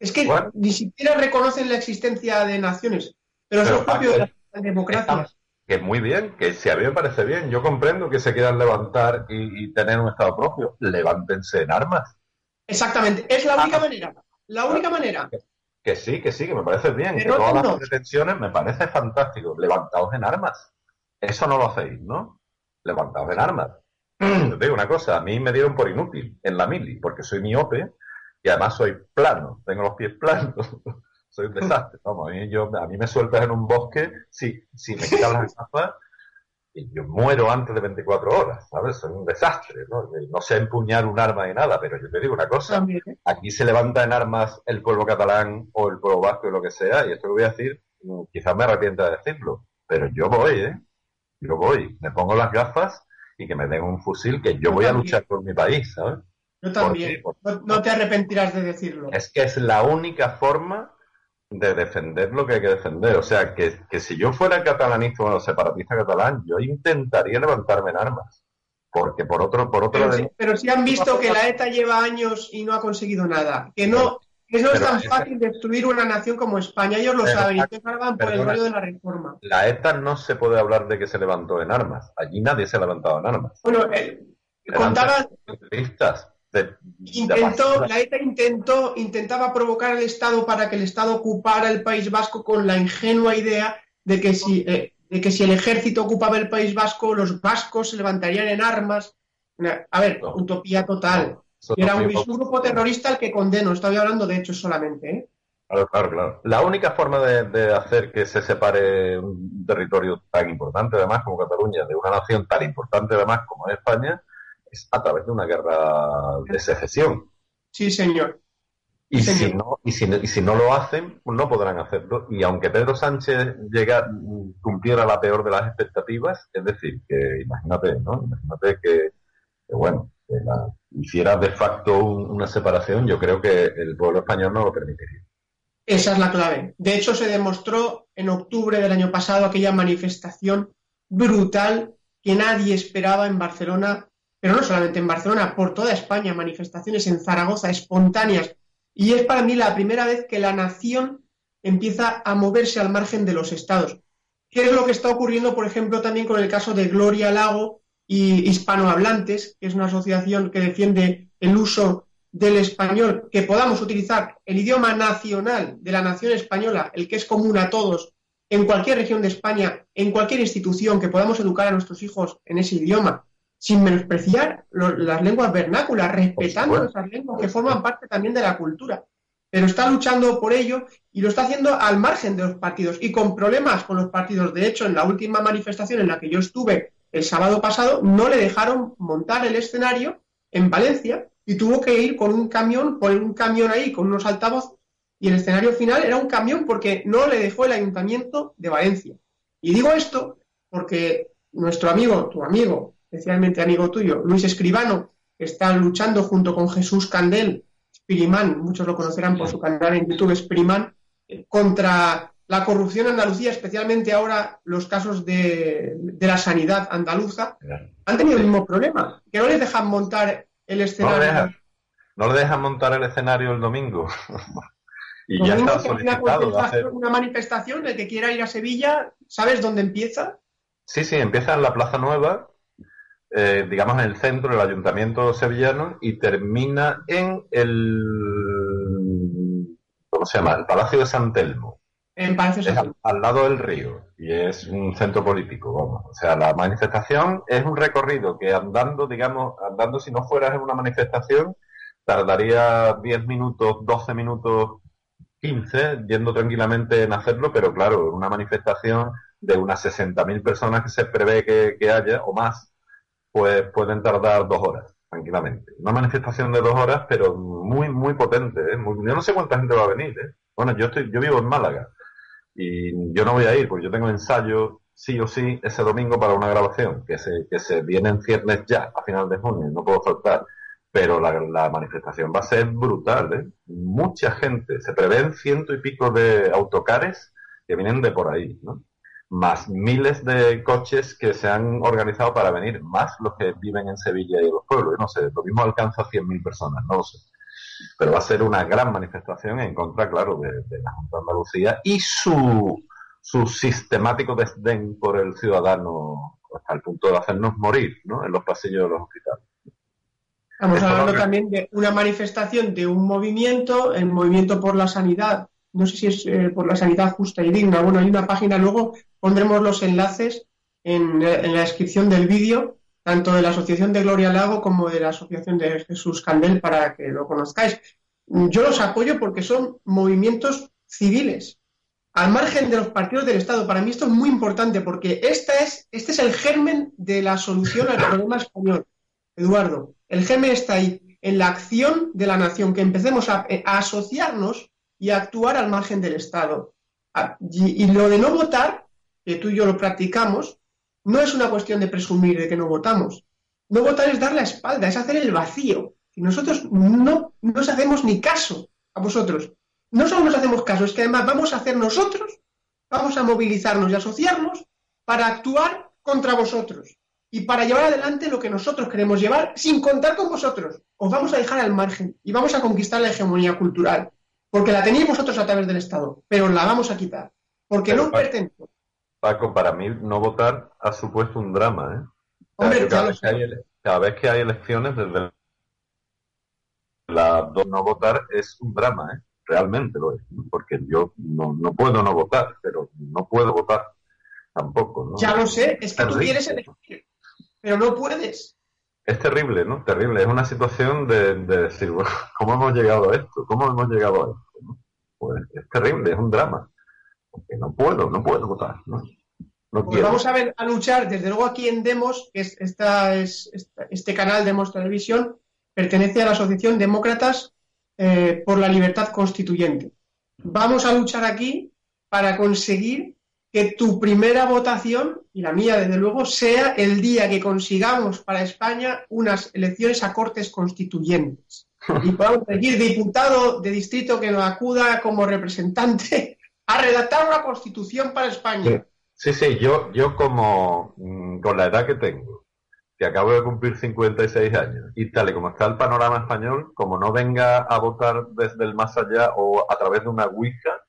[SPEAKER 2] Es que ni siquiera reconocen la existencia de naciones, pero, es lo propio de las democracias.
[SPEAKER 3] Que muy bien, que si a mí me parece bien, yo comprendo que se quieran levantar y, tener un Estado propio, levántense en armas.
[SPEAKER 2] Exactamente, es la única ah. manera. La única manera.
[SPEAKER 3] Que sí, que sí, que me parece bien. que todas las pretensiones me parece fantástico. Levantaos en armas. Eso no lo hacéis, ¿no? Levantaos en armas. Te digo una cosa, a mí me dieron por inútil en la mili, porque soy miope y además soy plano, tengo los pies planos. <laughs> soy un desastre. Vamos, a mí, yo, a mí me sueltas en un bosque, sí, si me quitas las gafas, y yo muero antes de 24 horas, ¿sabes? Es un desastre, ¿no? No sé empuñar un arma ni nada, pero yo te digo una cosa, ¿eh? aquí se levanta en armas el pueblo catalán o el pueblo vasco o lo que sea, y esto lo voy a decir, mm, quizás me arrepienta de decirlo, pero yo voy, ¿eh? Yo voy, me pongo las gafas y que me den un fusil que yo, voy a luchar por mi país, ¿sabes?
[SPEAKER 2] Yo también, no te arrepentirás de decirlo.
[SPEAKER 3] Es que es la única forma de defender lo que hay que defender. O sea, que, si yo fuera catalanista o separatista catalán, yo intentaría levantarme en armas. Porque por otro, por otro
[SPEAKER 2] pero, si, han visto que la ETA lleva años y no ha conseguido nada. Que no, no es tan fácil destruir una nación como España. Ellos lo saben y cargan por el rollo de la reforma.
[SPEAKER 3] La ETA no se puede hablar de que se levantó en armas. Allí nadie se ha levantado en armas.
[SPEAKER 2] Bueno, eh, intentó, la ETA intentó, intentaba provocar al Estado para que el Estado ocupara el País Vasco con la ingenua idea de que si, eh, de que si el ejército ocupaba el País Vasco, los vascos se levantarían en armas. A ver, utopía total. era un, grupo terrorista al que condeno, estoy hablando de hechos solamente. ¿eh?
[SPEAKER 3] Claro, claro, claro. La única forma de, de, hacer que se separe un territorio tan importante, además, como Cataluña, de una nación tan importante, además, como es a través de una guerra de secesión.
[SPEAKER 2] Sí, señor.
[SPEAKER 3] Y, Si no, y, si, y si no lo hacen, pues no podrán hacerlo. Y aunque Pedro Sánchez llega, cumpliera la peor de las expectativas, es decir, que imagínate, ¿no? Imagínate que, bueno, que hiciera de facto una separación, yo creo que el pueblo español no lo permitiría.
[SPEAKER 2] Esa es la clave. De hecho, se demostró en octubre del año pasado aquella manifestación brutal que nadie esperaba en Barcelona pero no solamente en Barcelona, por toda España, manifestaciones en Zaragoza espontáneas. Y es para mí la primera vez que la nación empieza a moverse al margen de los estados. ¿Qué es lo que está ocurriendo, por ejemplo, también con el caso de Gloria Lago y Hispanohablantes, que es una asociación que defiende el uso del español, que podamos utilizar el idioma nacional de la nación española, el que es común a todos, en cualquier región de España, en cualquier institución, que podamos educar a nuestros hijos en ese idioma, sin menospreciar las lenguas vernáculas, respetando esas lenguas que forman parte también de la cultura. Pero está luchando por ello y lo está haciendo al margen de los partidos y con problemas con los partidos. De hecho, en la última manifestación en la que yo estuve el sábado pasado, no le dejaron montar el escenario en Valencia y tuvo que ir con un camión, poner un camión ahí con unos altavoces y el escenario final era un camión porque no le dejó el ayuntamiento de Valencia. Y digo esto porque nuestro amigo, tu amigo, especialmente amigo tuyo, Luis Escribano, que está luchando junto con Jesús Candel, Spirimán, muchos lo conocerán por su canal en YouTube, Spirimán, contra la corrupción en Andalucía, especialmente ahora los casos de, la sanidad andaluza, han tenido el mismo problema, que no les dejan montar el escenario.
[SPEAKER 3] No, le dejan montar el escenario el domingo. <laughs>
[SPEAKER 2] y ya está solicitado. Una, una manifestación, de que quiera ir a Sevilla, ¿sabes dónde empieza?
[SPEAKER 3] Sí, sí, empieza en la Plaza Nueva, eh, digamos, en el centro del ayuntamiento sevillano y termina en el, ¿cómo se llama? El Palacio de San Telmo.
[SPEAKER 2] En
[SPEAKER 3] al, al, lado del río y es un centro político, vamos. O sea, la manifestación es un recorrido que andando, digamos, andando si no fueras en una manifestación, tardaría 10 minutos, 12 minutos, 15, yendo tranquilamente en hacerlo, pero claro, una manifestación de unas 60.000 personas que se prevé que, que haya, o más, pues pueden tardar dos horas, tranquilamente. Una manifestación de dos horas, pero muy, muy potente. ¿eh? yo no sé cuánta gente va a venir. ¿eh? Bueno, yo, estoy, yo vivo en Málaga y yo no voy a ir porque yo tengo ensayo sí o sí ese domingo para una grabación que se, que se viene en ciernes ya, a final de junio, no puedo faltar. Pero la, la manifestación va a ser brutal, ¿eh? Mucha gente, se prevén ciento y pico de autocares que vienen de por ahí, ¿no? Más miles de coches que se han organizado para venir, más los que viven en Sevilla y en los pueblos. No sé, lo mismo alcanza a 100.000 personas, no lo sé. Pero va a ser una gran manifestación en contra, claro, de, la Junta de Andalucía y su, su sistemático desdén por el ciudadano hasta el punto de hacernos morir ¿no? en los pasillos de los hospitales.
[SPEAKER 2] Estamos hablando también de una manifestación de un movimiento, el movimiento por la sanidad, no sé si es eh, por la sanidad justa y digna. Bueno, hay una página luego Pondremos los enlaces en, la descripción del vídeo, tanto de la Asociación de Gloria Lago como de la Asociación de Jesús Candel, para que lo conozcáis. Yo los apoyo porque son movimientos civiles. al margen de los partidos del Estado. Para mí esto es muy importante porque esta es, este es el germen de la solución al problema español. Eduardo, el germen está ahí, en la acción de la nación, que empecemos a, asociarnos y a actuar al margen del Estado. Y, lo de no votar, que tú y yo lo practicamos, no es una cuestión de presumir de que no votamos. No votar es dar la espalda, es hacer el vacío. Y nosotros no nos hacemos ni caso a vosotros no solo nos hacemos caso, es que además vamos a hacer nosotros, vamos a movilizarnos y asociarnos para actuar contra vosotros y para llevar adelante lo que nosotros queremos llevar sin contar con vosotros. Os vamos a dejar al margen y vamos a conquistar la hegemonía cultural, porque la tenéis vosotros a través del Estado, pero la vamos a quitar, porque no pertenece.
[SPEAKER 3] Paco, para mí no votar ha supuesto un drama, ¿eh? Hombre, cada, vez hay, cada, vez que hay, elecciones, desde la no votar es un drama, ¿eh? realmente lo es, porque yo no, no puedo no votar, pero no puedo votar tampoco. ¿no?
[SPEAKER 2] Ya lo sé, es que tú quieres elegir, pero no puedes.
[SPEAKER 3] Es terrible, ¿no? Terrible. Es una situación de, decir, bueno, ¿cómo hemos llegado a esto? ¿Cómo hemos llegado a esto? Pues es terrible, es un drama. Porque no puedo, no puedo votar. ¿no?
[SPEAKER 2] pues vamos a ver, a luchar, desde luego aquí en Demos, que es, esta, es, este canal Demos Televisión, pertenece a la Asociación Demócratas eh, por la libertad constituyente. Vamos a luchar aquí para conseguir que tu primera votación, y la mía desde luego, sea el día que consigamos para España unas elecciones a cortes constituyentes. <laughs> Y podamos elegir diputado de distrito que nos acuda como representante a redactar una constitución para España.
[SPEAKER 3] Sí, sí, yo, yo como mm, con la edad que tengo, que acabo de cumplir 56 años, y tal y como está el panorama español, como no venga a votar desde el más allá o a través de una Ouija,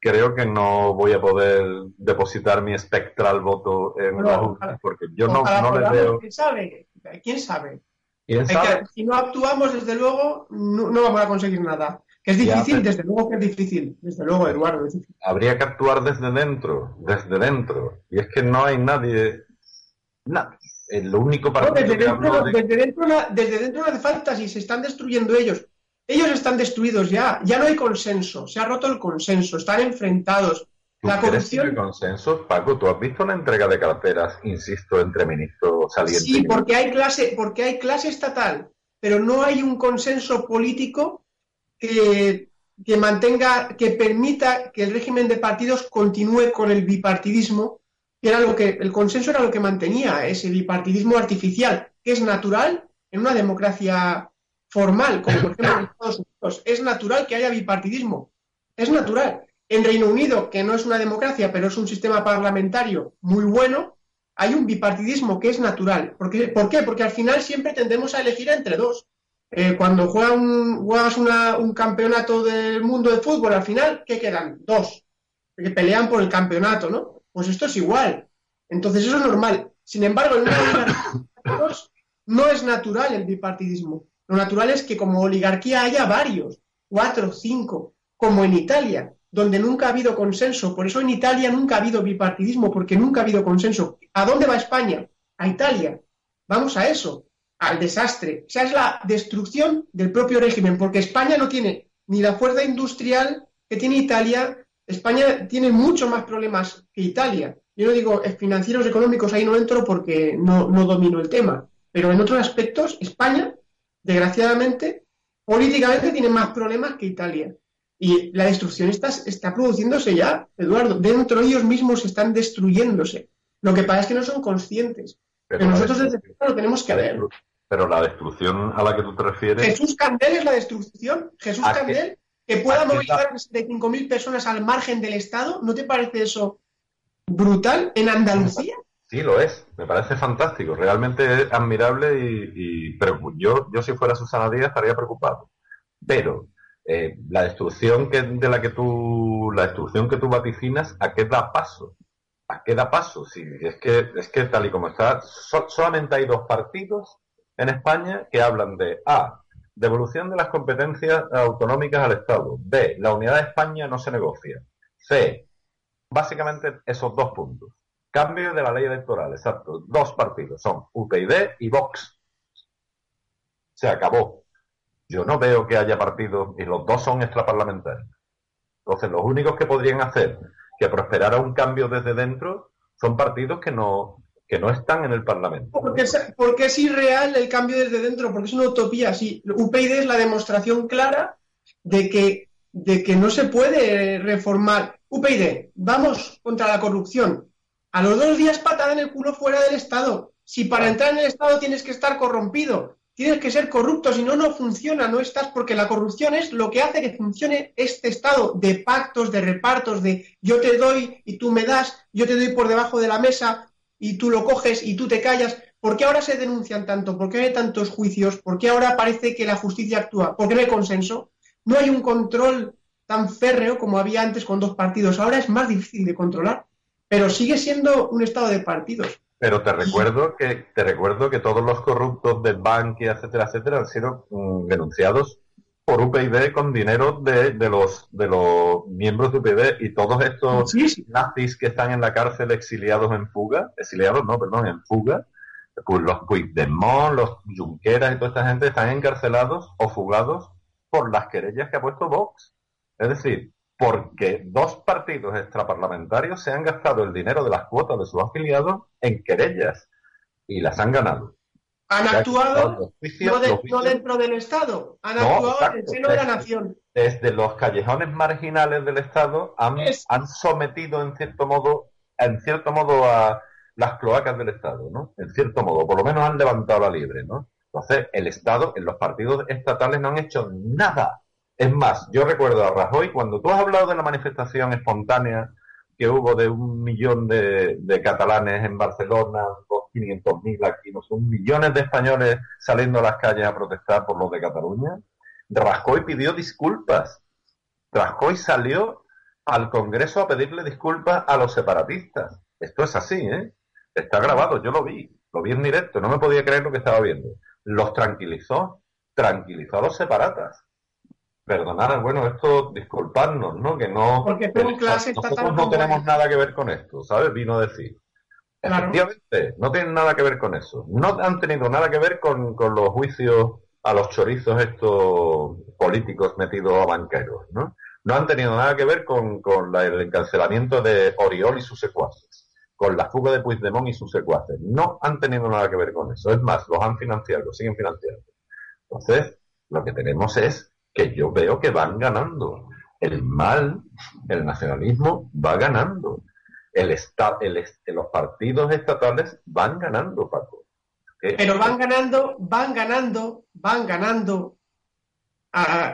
[SPEAKER 3] creo que no voy a poder depositar mi espectral voto en la porque yo no, no le veo...
[SPEAKER 2] ¿Quién sabe? ¿Quién sabe? si no actuamos, desde luego, no, vamos a conseguir nada. Que es difícil, desde luego que es difícil. Desde luego, Eduardo, es difícil.
[SPEAKER 3] Habría que actuar desde dentro, desde dentro. Y es que no hay nadie... Nadie lo único
[SPEAKER 2] para desde, dentro, desde, dentro, desde dentro no hace falta si se están destruyendo ellos. Ellos están destruidos ya, ya no hay consenso, se ha roto el consenso, están enfrentados.
[SPEAKER 3] La corrupción. consenso, Paco? ¿Tú has visto la entrega de carteras, insisto, entre ministros salientes?
[SPEAKER 2] Sí, porque hay clase, porque hay clase estatal, pero no hay un consenso político que, que mantenga, que permita que el régimen de partidos continúe con el bipartidismo era lo que, el consenso era lo que mantenía ese bipartidismo artificial, que es natural en una democracia formal, como por ejemplo en <coughs> Estados Unidos. Es natural que haya bipartidismo. Es natural. En Reino Unido, que no es una democracia, pero es un sistema parlamentario muy bueno, hay un bipartidismo que es natural. ¿Por qué? Porque al final siempre tendemos a elegir entre dos. Eh, cuando juegas un campeonato del mundo de fútbol, al final, ¿qué quedan? Dos. Que pelean por el campeonato, ¿no? Pues esto es igual. Entonces eso es normal. Sin embargo, en una no es natural el bipartidismo. Lo natural es que como oligarquía haya varios, cuatro, cinco, como en Italia, donde nunca ha habido consenso. Por eso en Italia nunca ha habido bipartidismo, porque nunca ha habido consenso. ¿A dónde va España? A Italia. Vamos a eso, al desastre. O sea, es la destrucción del propio régimen, porque España no tiene ni la fuerza industrial que tiene Italia, España tiene mucho más problemas que Italia. Yo no digo eh, financieros, económicos, ahí no entro porque no, domino el tema. Pero en otros aspectos, España, desgraciadamente, políticamente tiene más problemas que Italia. Y la destrucción está, está produciéndose ya, Eduardo. Dentro de ellos mismos están destruyéndose. Lo que pasa es que no son conscientes. Pero, nosotros desde lo tenemos que ver.
[SPEAKER 3] Pero la destrucción a la que tú te refieres.
[SPEAKER 2] Jesús Candel es la destrucción. Jesús Candel que pueda movilizar de 5.000 personas al margen del Estado, ¿no te parece eso brutal en Andalucía?
[SPEAKER 3] Sí, lo es. Me parece fantástico. Realmente es admirable y, pero yo, yo si fuera Susana Díaz estaría preocupado. Pero eh, la destrucción que, de la que tú, la destrucción que tú vaticinas, ¿a qué da paso? ¿A qué da paso? Si es que, es que tal y como está, solamente hay dos partidos en España que hablan de A, Devolución de las competencias autonómicas al Estado. B. La unidad de España no se negocia. C. Básicamente esos dos puntos. Cambio de la ley electoral, exacto. Dos partidos son UPyD y Vox. Se acabó. Yo no veo que haya partidos y los dos son extraparlamentarios. Entonces, los únicos que podrían hacer que prosperara un cambio desde dentro, son partidos que no, que no están en el Parlamento.
[SPEAKER 2] Porque es, porque es irreal el cambio desde dentro, porque es una utopía. Sí, UPyD es la demostración clara de que, de que no se puede reformar. UPyD, vamos contra la corrupción. A los dos días patada en el culo fuera del Estado. Si para entrar en el Estado tienes que estar corrompido, tienes que ser corrupto, si no, no funciona, no estás, porque la corrupción es lo que hace que funcione este Estado de pactos, de repartos, de yo te doy y tú me das, yo te doy por debajo de la mesa, y tú lo coges y tú te callas. ¿Por qué ahora se denuncian tanto? ¿Por qué hay tantos juicios? ¿Por qué ahora parece que la justicia actúa? ¿Por qué no hay consenso? No hay un control tan férreo como había antes con dos partidos. Ahora es más difícil de controlar, pero sigue siendo un estado de partidos.
[SPEAKER 3] Pero te recuerdo que te recuerdo que todos los corruptos del banco, etcétera, etcétera, han sido mm, denunciados por UPyD con dinero de, de, los de los miembros de UPyD y todos estos nazis que están en la cárcel exiliados en fuga, exiliados no, perdón, en fuga, pues los Puigdemont, los Junqueras y toda esta gente están encarcelados o fugados por las querellas que ha puesto Vox. Es decir, porque dos partidos extraparlamentarios se han gastado el dinero de las cuotas de sus afiliados en querellas y las han ganado
[SPEAKER 2] han actuado no, dentro del Estado, han actuado en el seno de la nación.
[SPEAKER 3] Desde los callejones marginales del Estado han, han sometido en cierto modo, en cierto modo a las cloacas del Estado, ¿no? En cierto modo, por lo menos han levantado la libre, ¿no? Entonces, el Estado, en los partidos estatales no han hecho nada. Es más, yo recuerdo a Rajoy, cuando tú has hablado de la manifestación espontánea que hubo de un millón de, catalanes en Barcelona, 500.000 aquí, no son millones de españoles saliendo a las calles a protestar por los de Cataluña. Rajoy pidió disculpas. Rajoy salió al Congreso a pedirle disculpas a los separatistas. Esto es así, ¿eh? Está grabado, yo lo vi, lo vi en directo, no me podía creer lo que estaba viendo. Los tranquilizó, tranquilizó a los separatas. Perdonad, bueno, esto, disculpadnos, ¿no? Que no.
[SPEAKER 2] Porque clase
[SPEAKER 3] nosotros no tenemos nada que ver con esto, ¿sabes? Vino a decir. Efectivamente, no tienen nada que ver con eso. No han tenido nada que ver con, los juicios a los chorizos estos políticos metidos a banqueros, ¿no? No han tenido nada que ver con, el encarcelamiento de Oriol y sus secuaces, con la fuga de Puigdemont y sus secuaces. No han tenido nada que ver con eso. Es más, los han financiado, los siguen financiando. Entonces, lo que tenemos es que yo veo que van ganando. El mal, el nacionalismo va ganando el, el los partidos estatales van ganando, Paco.
[SPEAKER 2] Pero van ganando, van ganando, van ganando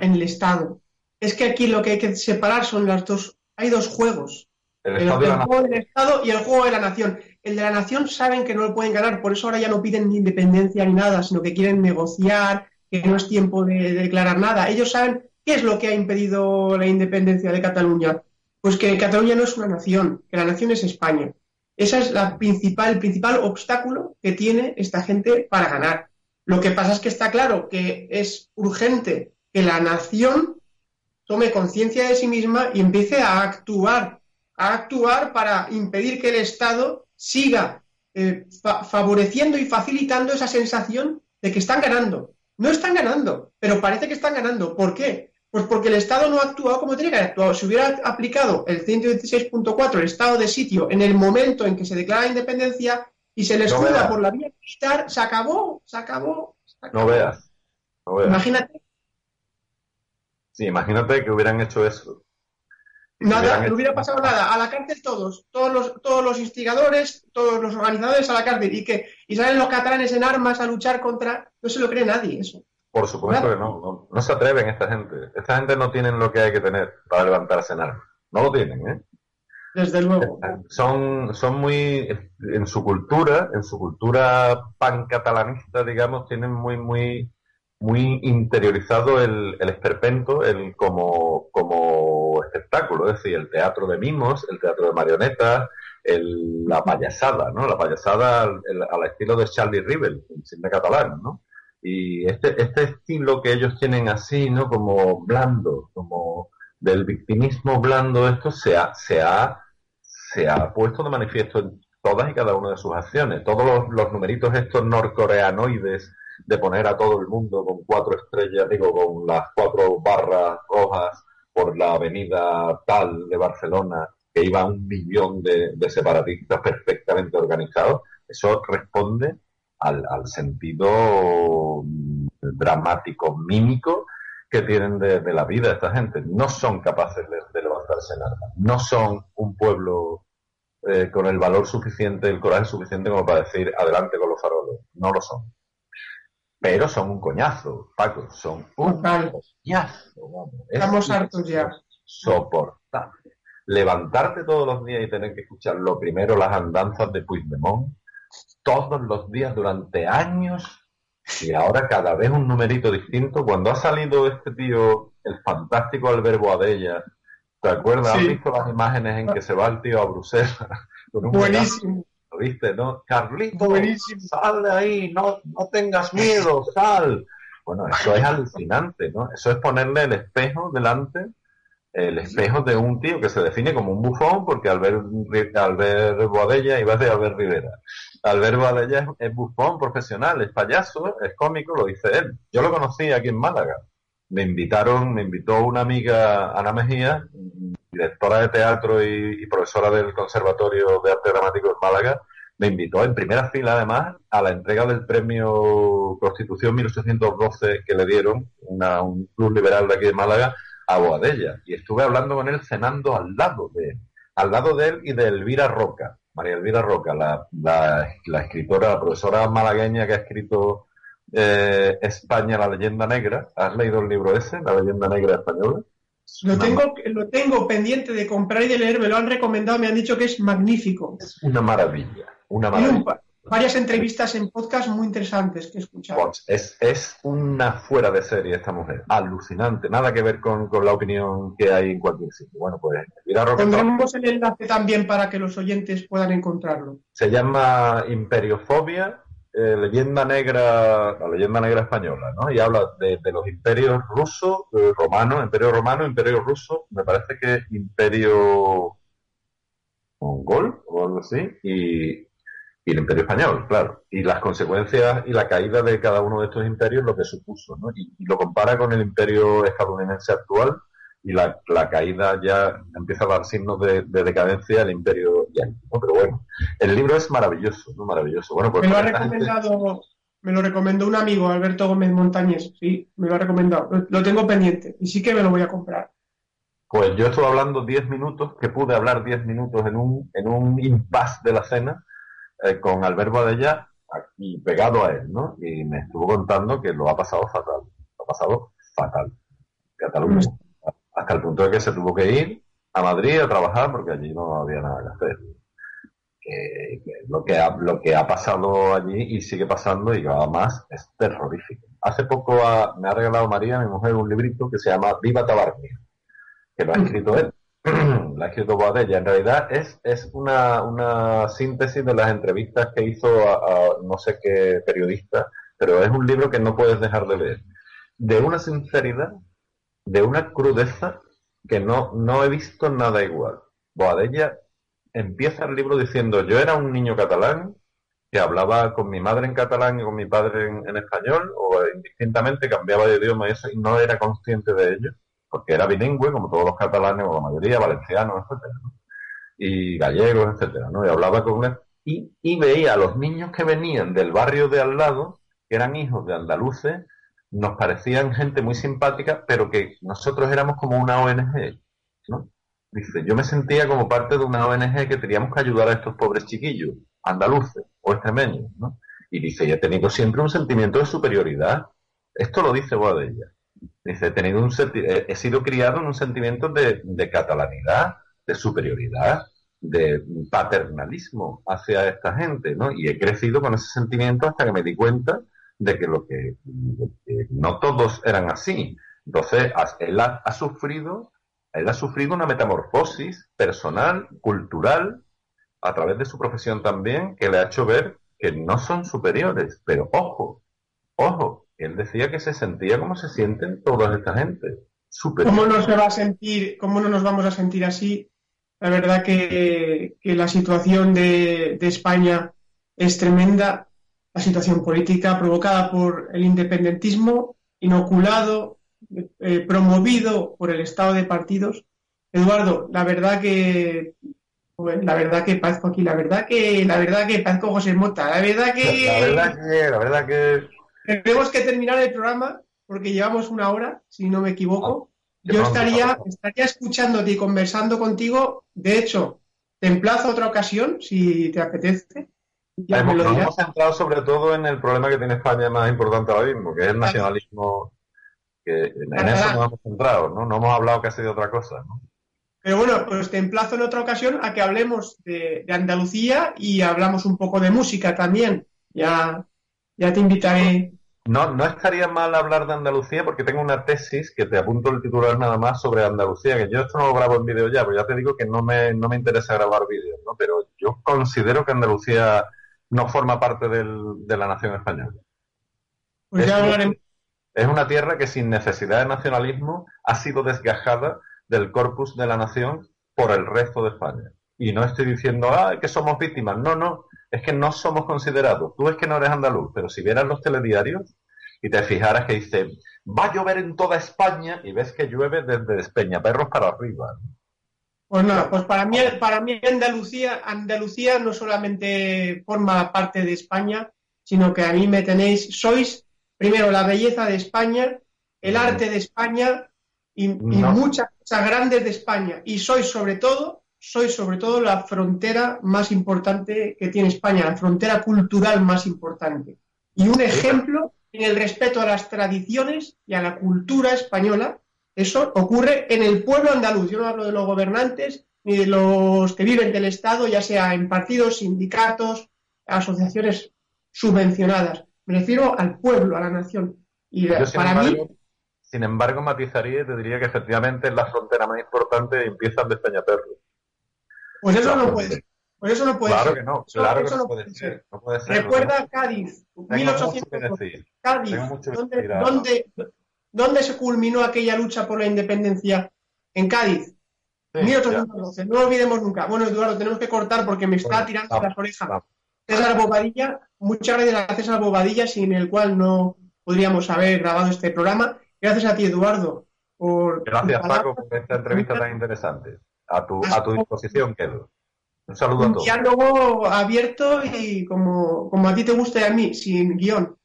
[SPEAKER 2] en el Estado. Es que aquí lo que hay que separar son las dos. Hay dos juegos. El, juego del Estado y el juego de la nación. El de la nación saben que no lo pueden ganar, por eso ahora ya no piden ni independencia ni nada, sino que quieren negociar, que no es tiempo de declarar nada. Ellos saben qué es lo que ha impedido la independencia de Cataluña pues que Cataluña no es una nación, que la nación es España. Ese es la principal, el principal obstáculo que tiene esta gente para ganar. Lo que pasa es que está claro que es urgente que la nación tome conciencia de sí misma y empiece a actuar, a actuar para impedir que el Estado siga eh, favoreciendo y facilitando esa sensación de que están ganando. No están ganando, pero parece que están ganando. ¿Por qué? Pues porque el Estado no ha actuado como tiene que haber actuado. Si hubiera aplicado el 116.4, el estado de sitio, en el momento en que se declara la independencia y se les no por la vía militar, se acabó, se acabó.
[SPEAKER 3] No, veas,
[SPEAKER 2] Imagínate.
[SPEAKER 3] Sí, imagínate que hubieran hecho eso.
[SPEAKER 2] Nada, no hubiera pasado nada. A la cárcel todos, todos los, todos los instigadores, todos los organizadores a la cárcel. Y que y salen los catalanes en armas a luchar contra. No se lo cree nadie eso.
[SPEAKER 3] Por supuesto que no, no, se atreven esta gente. Esta gente no tienen lo que hay que tener para levantarse en armas. No lo tienen, ¿eh?
[SPEAKER 2] Desde luego.
[SPEAKER 3] Son, son muy, en su cultura, en su cultura pancatalanista, digamos, tienen muy, muy, muy interiorizado el, el esperpento el, como, como espectáculo, es decir, el teatro de mimos, el teatro de marionetas, el, la payasada, ¿no? La payasada al, estilo de Charlie Rivel, el cine catalán, ¿no? Y este, este estilo que ellos tienen así, ¿no? Como blando, como del victimismo blando, esto se ha, se ha, se ha puesto de manifiesto en todas y cada una de sus acciones. Todos los, los numeritos estos norcoreanoides de poner a todo el mundo con cuatro estrellas, digo, con las cuatro barras rojas por la avenida tal de Barcelona que iba un millón de, separatistas perfectamente organizados, eso responde al, sentido mm, dramático, mímico que tienen de, la vida esta gente. No son capaces de, levantarse en armas, no son un pueblo eh, con el valor suficiente, el coraje suficiente como para decir adelante con los faroles. No lo son. Pero son un coñazo, Paco, son un coñazo.
[SPEAKER 2] Estamos hartos ya.
[SPEAKER 3] Soportable. Levantarte todos los días y tener que escuchar lo primero las andanzas de Puigdemont, todos los días durante años, y ahora cada vez un numerito distinto. Cuando ha salido este tío, el fantástico Alberto Adella, ¿te acuerdas? ¿Has visto las imágenes en que se va el tío a Bruselas? <laughs>
[SPEAKER 2] Buenísimo.
[SPEAKER 3] ¿Viste, no? Carlito, sal de ahí, no, no tengas miedo, sal. Bueno, eso es alucinante, ¿no? Eso es ponerle el espejo delante, el espejo de un tío que se define como un bufón, porque Albert, Albert Boadella iba de Albert Rivera. Albert Boadella es, bufón profesional, es payaso, es cómico, lo dice él. Yo lo conocí aquí en Málaga. Me invitaron, me invitó una amiga, Ana Mejía, directora de teatro y, profesora del Conservatorio de Arte Dramático en Málaga, me invitó en primera fila además a la entrega del premio Constitución 1812 que le dieron, un club liberal de aquí de Málaga, a Boadella. Y estuve hablando con él cenando al lado de él, al lado de él y de Elvira Roca, María Elvira Roca, la, la, escritora, la profesora malagueña que ha escrito eh, España, la leyenda negra. ¿Has leído el libro ese, La leyenda negra española?
[SPEAKER 2] Lo tengo, lo tengo pendiente de comprar y de leer, me lo han recomendado, me han dicho que es magnífico.
[SPEAKER 3] Es una maravilla, una maravilla.
[SPEAKER 2] varias entrevistas en podcast muy interesantes que he escuchado.
[SPEAKER 3] Pues es, es una fuera de serie esta mujer, alucinante, nada que ver con, la opinión que hay en cualquier sitio. Bueno, pues
[SPEAKER 2] Pondremos el enlace también para que los oyentes puedan encontrarlo.
[SPEAKER 3] Se llama Imperiofobia eh, leyenda negra, la leyenda negra española, ¿no? Y habla de, los imperios ruso, eh, romano, imperio romano, imperio ruso, me parece que imperio mongol o algo así, y, el imperio español, claro. Y las consecuencias y la caída de cada uno de estos imperios, lo que supuso, ¿no? y lo compara con el imperio estadounidense actual, y la, caída ya empieza a dar signos de, decadencia del imperio Pero bueno, el libro es maravilloso, ¿no? Maravilloso. Bueno, pues
[SPEAKER 2] me lo ha recomendado, me lo recomendó un amigo, Alberto Gómez Montañez, sí, me lo ha recomendado. Lo, tengo pendiente y sí que me lo voy a comprar.
[SPEAKER 3] Pues yo estuve hablando 10 minutos, que pude hablar 10 minutos en un, en un impasse de la cena eh, con Alberto Adella aquí pegado a él, ¿no? Y me estuvo contando que lo ha pasado fatal. Lo ha pasado fatal. Cataluña. Mm hasta el punto de que se tuvo que ir a Madrid a trabajar porque allí no había nada que hacer. lo, que ha, lo que ha pasado allí y sigue pasando y va más es terrorífico. Hace poco me ha regalado María, mi mujer, un librito que se llama Viva Tabarnia, que lo ha escrito él. <clears throat> la ha escrito Boadella. En realidad es, es una, una síntesis de las entrevistas que hizo a no sé qué periodista, pero es un libro que no puedes dejar de leer. De una sinceridad de una crudeza que no, no he visto nada igual. Boadella empieza el libro diciendo, yo era un niño catalán que hablaba con mi madre en catalán y con mi padre en, español, o indistintamente cambiaba de idioma y eso, y no era consciente de ello, porque era bilingüe, como todos los catalanes, o la mayoría, valencianos, etcétera, y gallegos, etcétera, ¿no? Y hablaba con él, y, y veía a los niños que venían del barrio de al lado, que eran hijos de andaluces, nos parecían gente muy simpática, pero que nosotros éramos como una ONG, ¿no? Dice, yo me sentía como parte de una ONG que teníamos que ayudar a estos pobres chiquillos, andaluces o extremeños, ¿no? Y dice, y he tenido siempre un sentimiento de superioridad. Esto lo dice Boadella. Dice, he, tenido un he sido criado en un sentimiento de, de catalanidad, de superioridad, de paternalismo hacia esta gente, ¿no? Y he crecido con ese sentimiento hasta que me di cuenta de que lo que, no todos eran así. Entonces, él ha, sufrido, él ha sufrido una metamorfosis personal, cultural, a través de su profesión también, que le ha hecho ver que no son superiores. Pero ojo, ojo, él decía que se sentía como se sienten toda esta gente.
[SPEAKER 2] ¿Cómo no se va a sentir, cómo no nos vamos a sentir así? La verdad que, la situación de, de España es tremenda la situación política provocada por el independentismo inoculado, eh, promovido por el Estado de partidos, Eduardo, la verdad que la verdad que parezco aquí, la verdad que la verdad que parezco José Mota, la verdad que
[SPEAKER 3] la verdad que la verdad que
[SPEAKER 2] tenemos que terminar el programa porque llevamos una hora, si no me equivoco.
[SPEAKER 3] Ah,
[SPEAKER 2] Yo estaría estaría escuchándote y conversando contigo. De hecho, te emplazo a otra ocasión si te apetece. Ya
[SPEAKER 3] hemos, nos hemos centrado sobre todo en el problema que tiene España más importante ahora mismo, que es el nacionalismo. Que en, en eso nos hemos centrado, ¿no? No hemos hablado casi de otra cosa, ¿no?
[SPEAKER 2] Pero bueno, pues te emplazo en otra ocasión a que hablemos de, de Andalucía y hablamos un poco de música también. Ya, ya te invitaré.
[SPEAKER 3] No, no estaría mal hablar de Andalucía porque tengo una tesis que te apunto el titular nada más sobre Andalucía, que yo esto no lo grabo en vídeo ya, pero ya te digo que no me, no me interesa grabar vídeos, ¿no? Pero yo considero que Andalucía no forma parte del- de la nación española.
[SPEAKER 2] Pues ya
[SPEAKER 3] Es- una tierra que sin necesidad de nacionalismo ha sido desgajada del corpus de la nación por el resto de España. Y no estoy diciendo, ah, que somos víctimas. No, no, es que no somos considerados. Tú es que no eres andaluz, pero si vieras los telediarios y te fijaras que dice, va a llover en toda España y ves que llueve desde Espeñaperros para arriba.
[SPEAKER 2] Pues nada, pues para mí, para mí Andalucía, Andalucía no solamente forma parte de España, sino que a mí me tenéis, sois primero la belleza de España, el arte de España y, muchas cosas grandes de España. Y sois sobre todo, sois sobre todo la frontera más importante que tiene España, la frontera cultural más importante. Y un ejemplo en el respeto a las tradiciones y a la cultura española eso ocurre en el pueblo andaluz. Yo no hablo de los gobernantes ni de los que viven del Estado, ya sea en partidos, sindicatos, asociaciones subvencionadas. Me refiero al pueblo, a la nación. Y
[SPEAKER 3] Yo, sin
[SPEAKER 2] para
[SPEAKER 3] embargo,
[SPEAKER 2] mí,
[SPEAKER 3] sin embargo, matizaría y te diría que efectivamente es la frontera más importante y empieza de Espeñaperros.
[SPEAKER 2] pues eso no puede ser. Pues eso no puede
[SPEAKER 3] Claro
[SPEAKER 2] ser.
[SPEAKER 3] que no,
[SPEAKER 2] Eso-
[SPEAKER 3] claro que
[SPEAKER 2] eso
[SPEAKER 3] no
[SPEAKER 2] no
[SPEAKER 3] puede ser. No puede ser.
[SPEAKER 2] Recuerda Cádiz,
[SPEAKER 3] mucho que
[SPEAKER 2] 1800.
[SPEAKER 3] decir.
[SPEAKER 2] Cádiz,
[SPEAKER 3] que
[SPEAKER 2] ¿dónde, se culminó aquella lucha por la independencia? En Cádiz,
[SPEAKER 3] Sí,
[SPEAKER 2] 1812. No lo olvidemos nunca. Bueno, Eduardo, tenemos que cortar porque me está
[SPEAKER 3] Bueno,
[SPEAKER 2] tirando
[SPEAKER 3] vamos,
[SPEAKER 2] las orejas.
[SPEAKER 3] vamos.
[SPEAKER 2] César Bobadilla, muchas gracias a César Bobadilla, sin el cual no podríamos haber grabado este programa. Gracias a ti, Eduardo, por
[SPEAKER 3] Gracias, Paco, por esta entrevista tan interesante. A tu, a tu disposición quedo. Un saludo a
[SPEAKER 2] Un
[SPEAKER 3] todos.
[SPEAKER 2] diálogo abierto y como, como a ti te gusta y a mí, sin guion.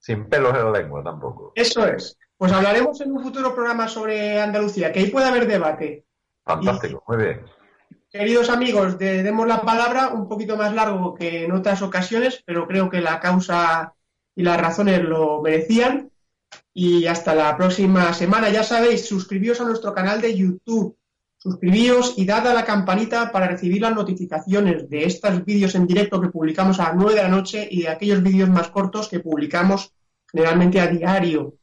[SPEAKER 3] Sin pelos en la lengua tampoco.
[SPEAKER 2] Eso es. Pues hablaremos en un futuro programa sobre Andalucía, que ahí puede haber debate.
[SPEAKER 3] Fantástico, muy bien.
[SPEAKER 2] Queridos amigos, de- demos la palabra un poquito más largo que en otras ocasiones, pero creo que la causa y las razones lo merecían. Y hasta la próxima semana. Ya sabéis, suscribíos a nuestro canal de YouTube. Suscribíos y dad a la campanita para recibir las notificaciones de estos vídeos en directo que publicamos a las 9 de la noche y de aquellos vídeos más cortos que publicamos generalmente a diario.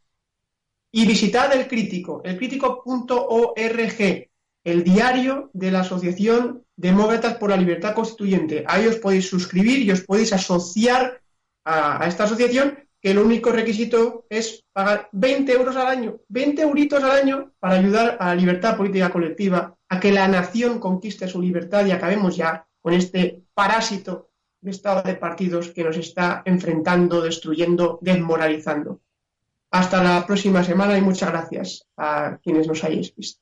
[SPEAKER 2] Y visitad el crítico, elcrítico.org, el diario de la Asociación Demócratas por la Libertad Constituyente. Ahí os podéis suscribir y os podéis asociar a, a esta asociación, que el único requisito es pagar 20 euros al año, 20 euritos al año para ayudar a la libertad política colectiva, a que la nación conquiste su libertad y acabemos ya con este parásito de estado de partidos que nos está enfrentando, destruyendo, desmoralizando. Hasta la próxima semana y muchas gracias a quienes nos hayáis visto.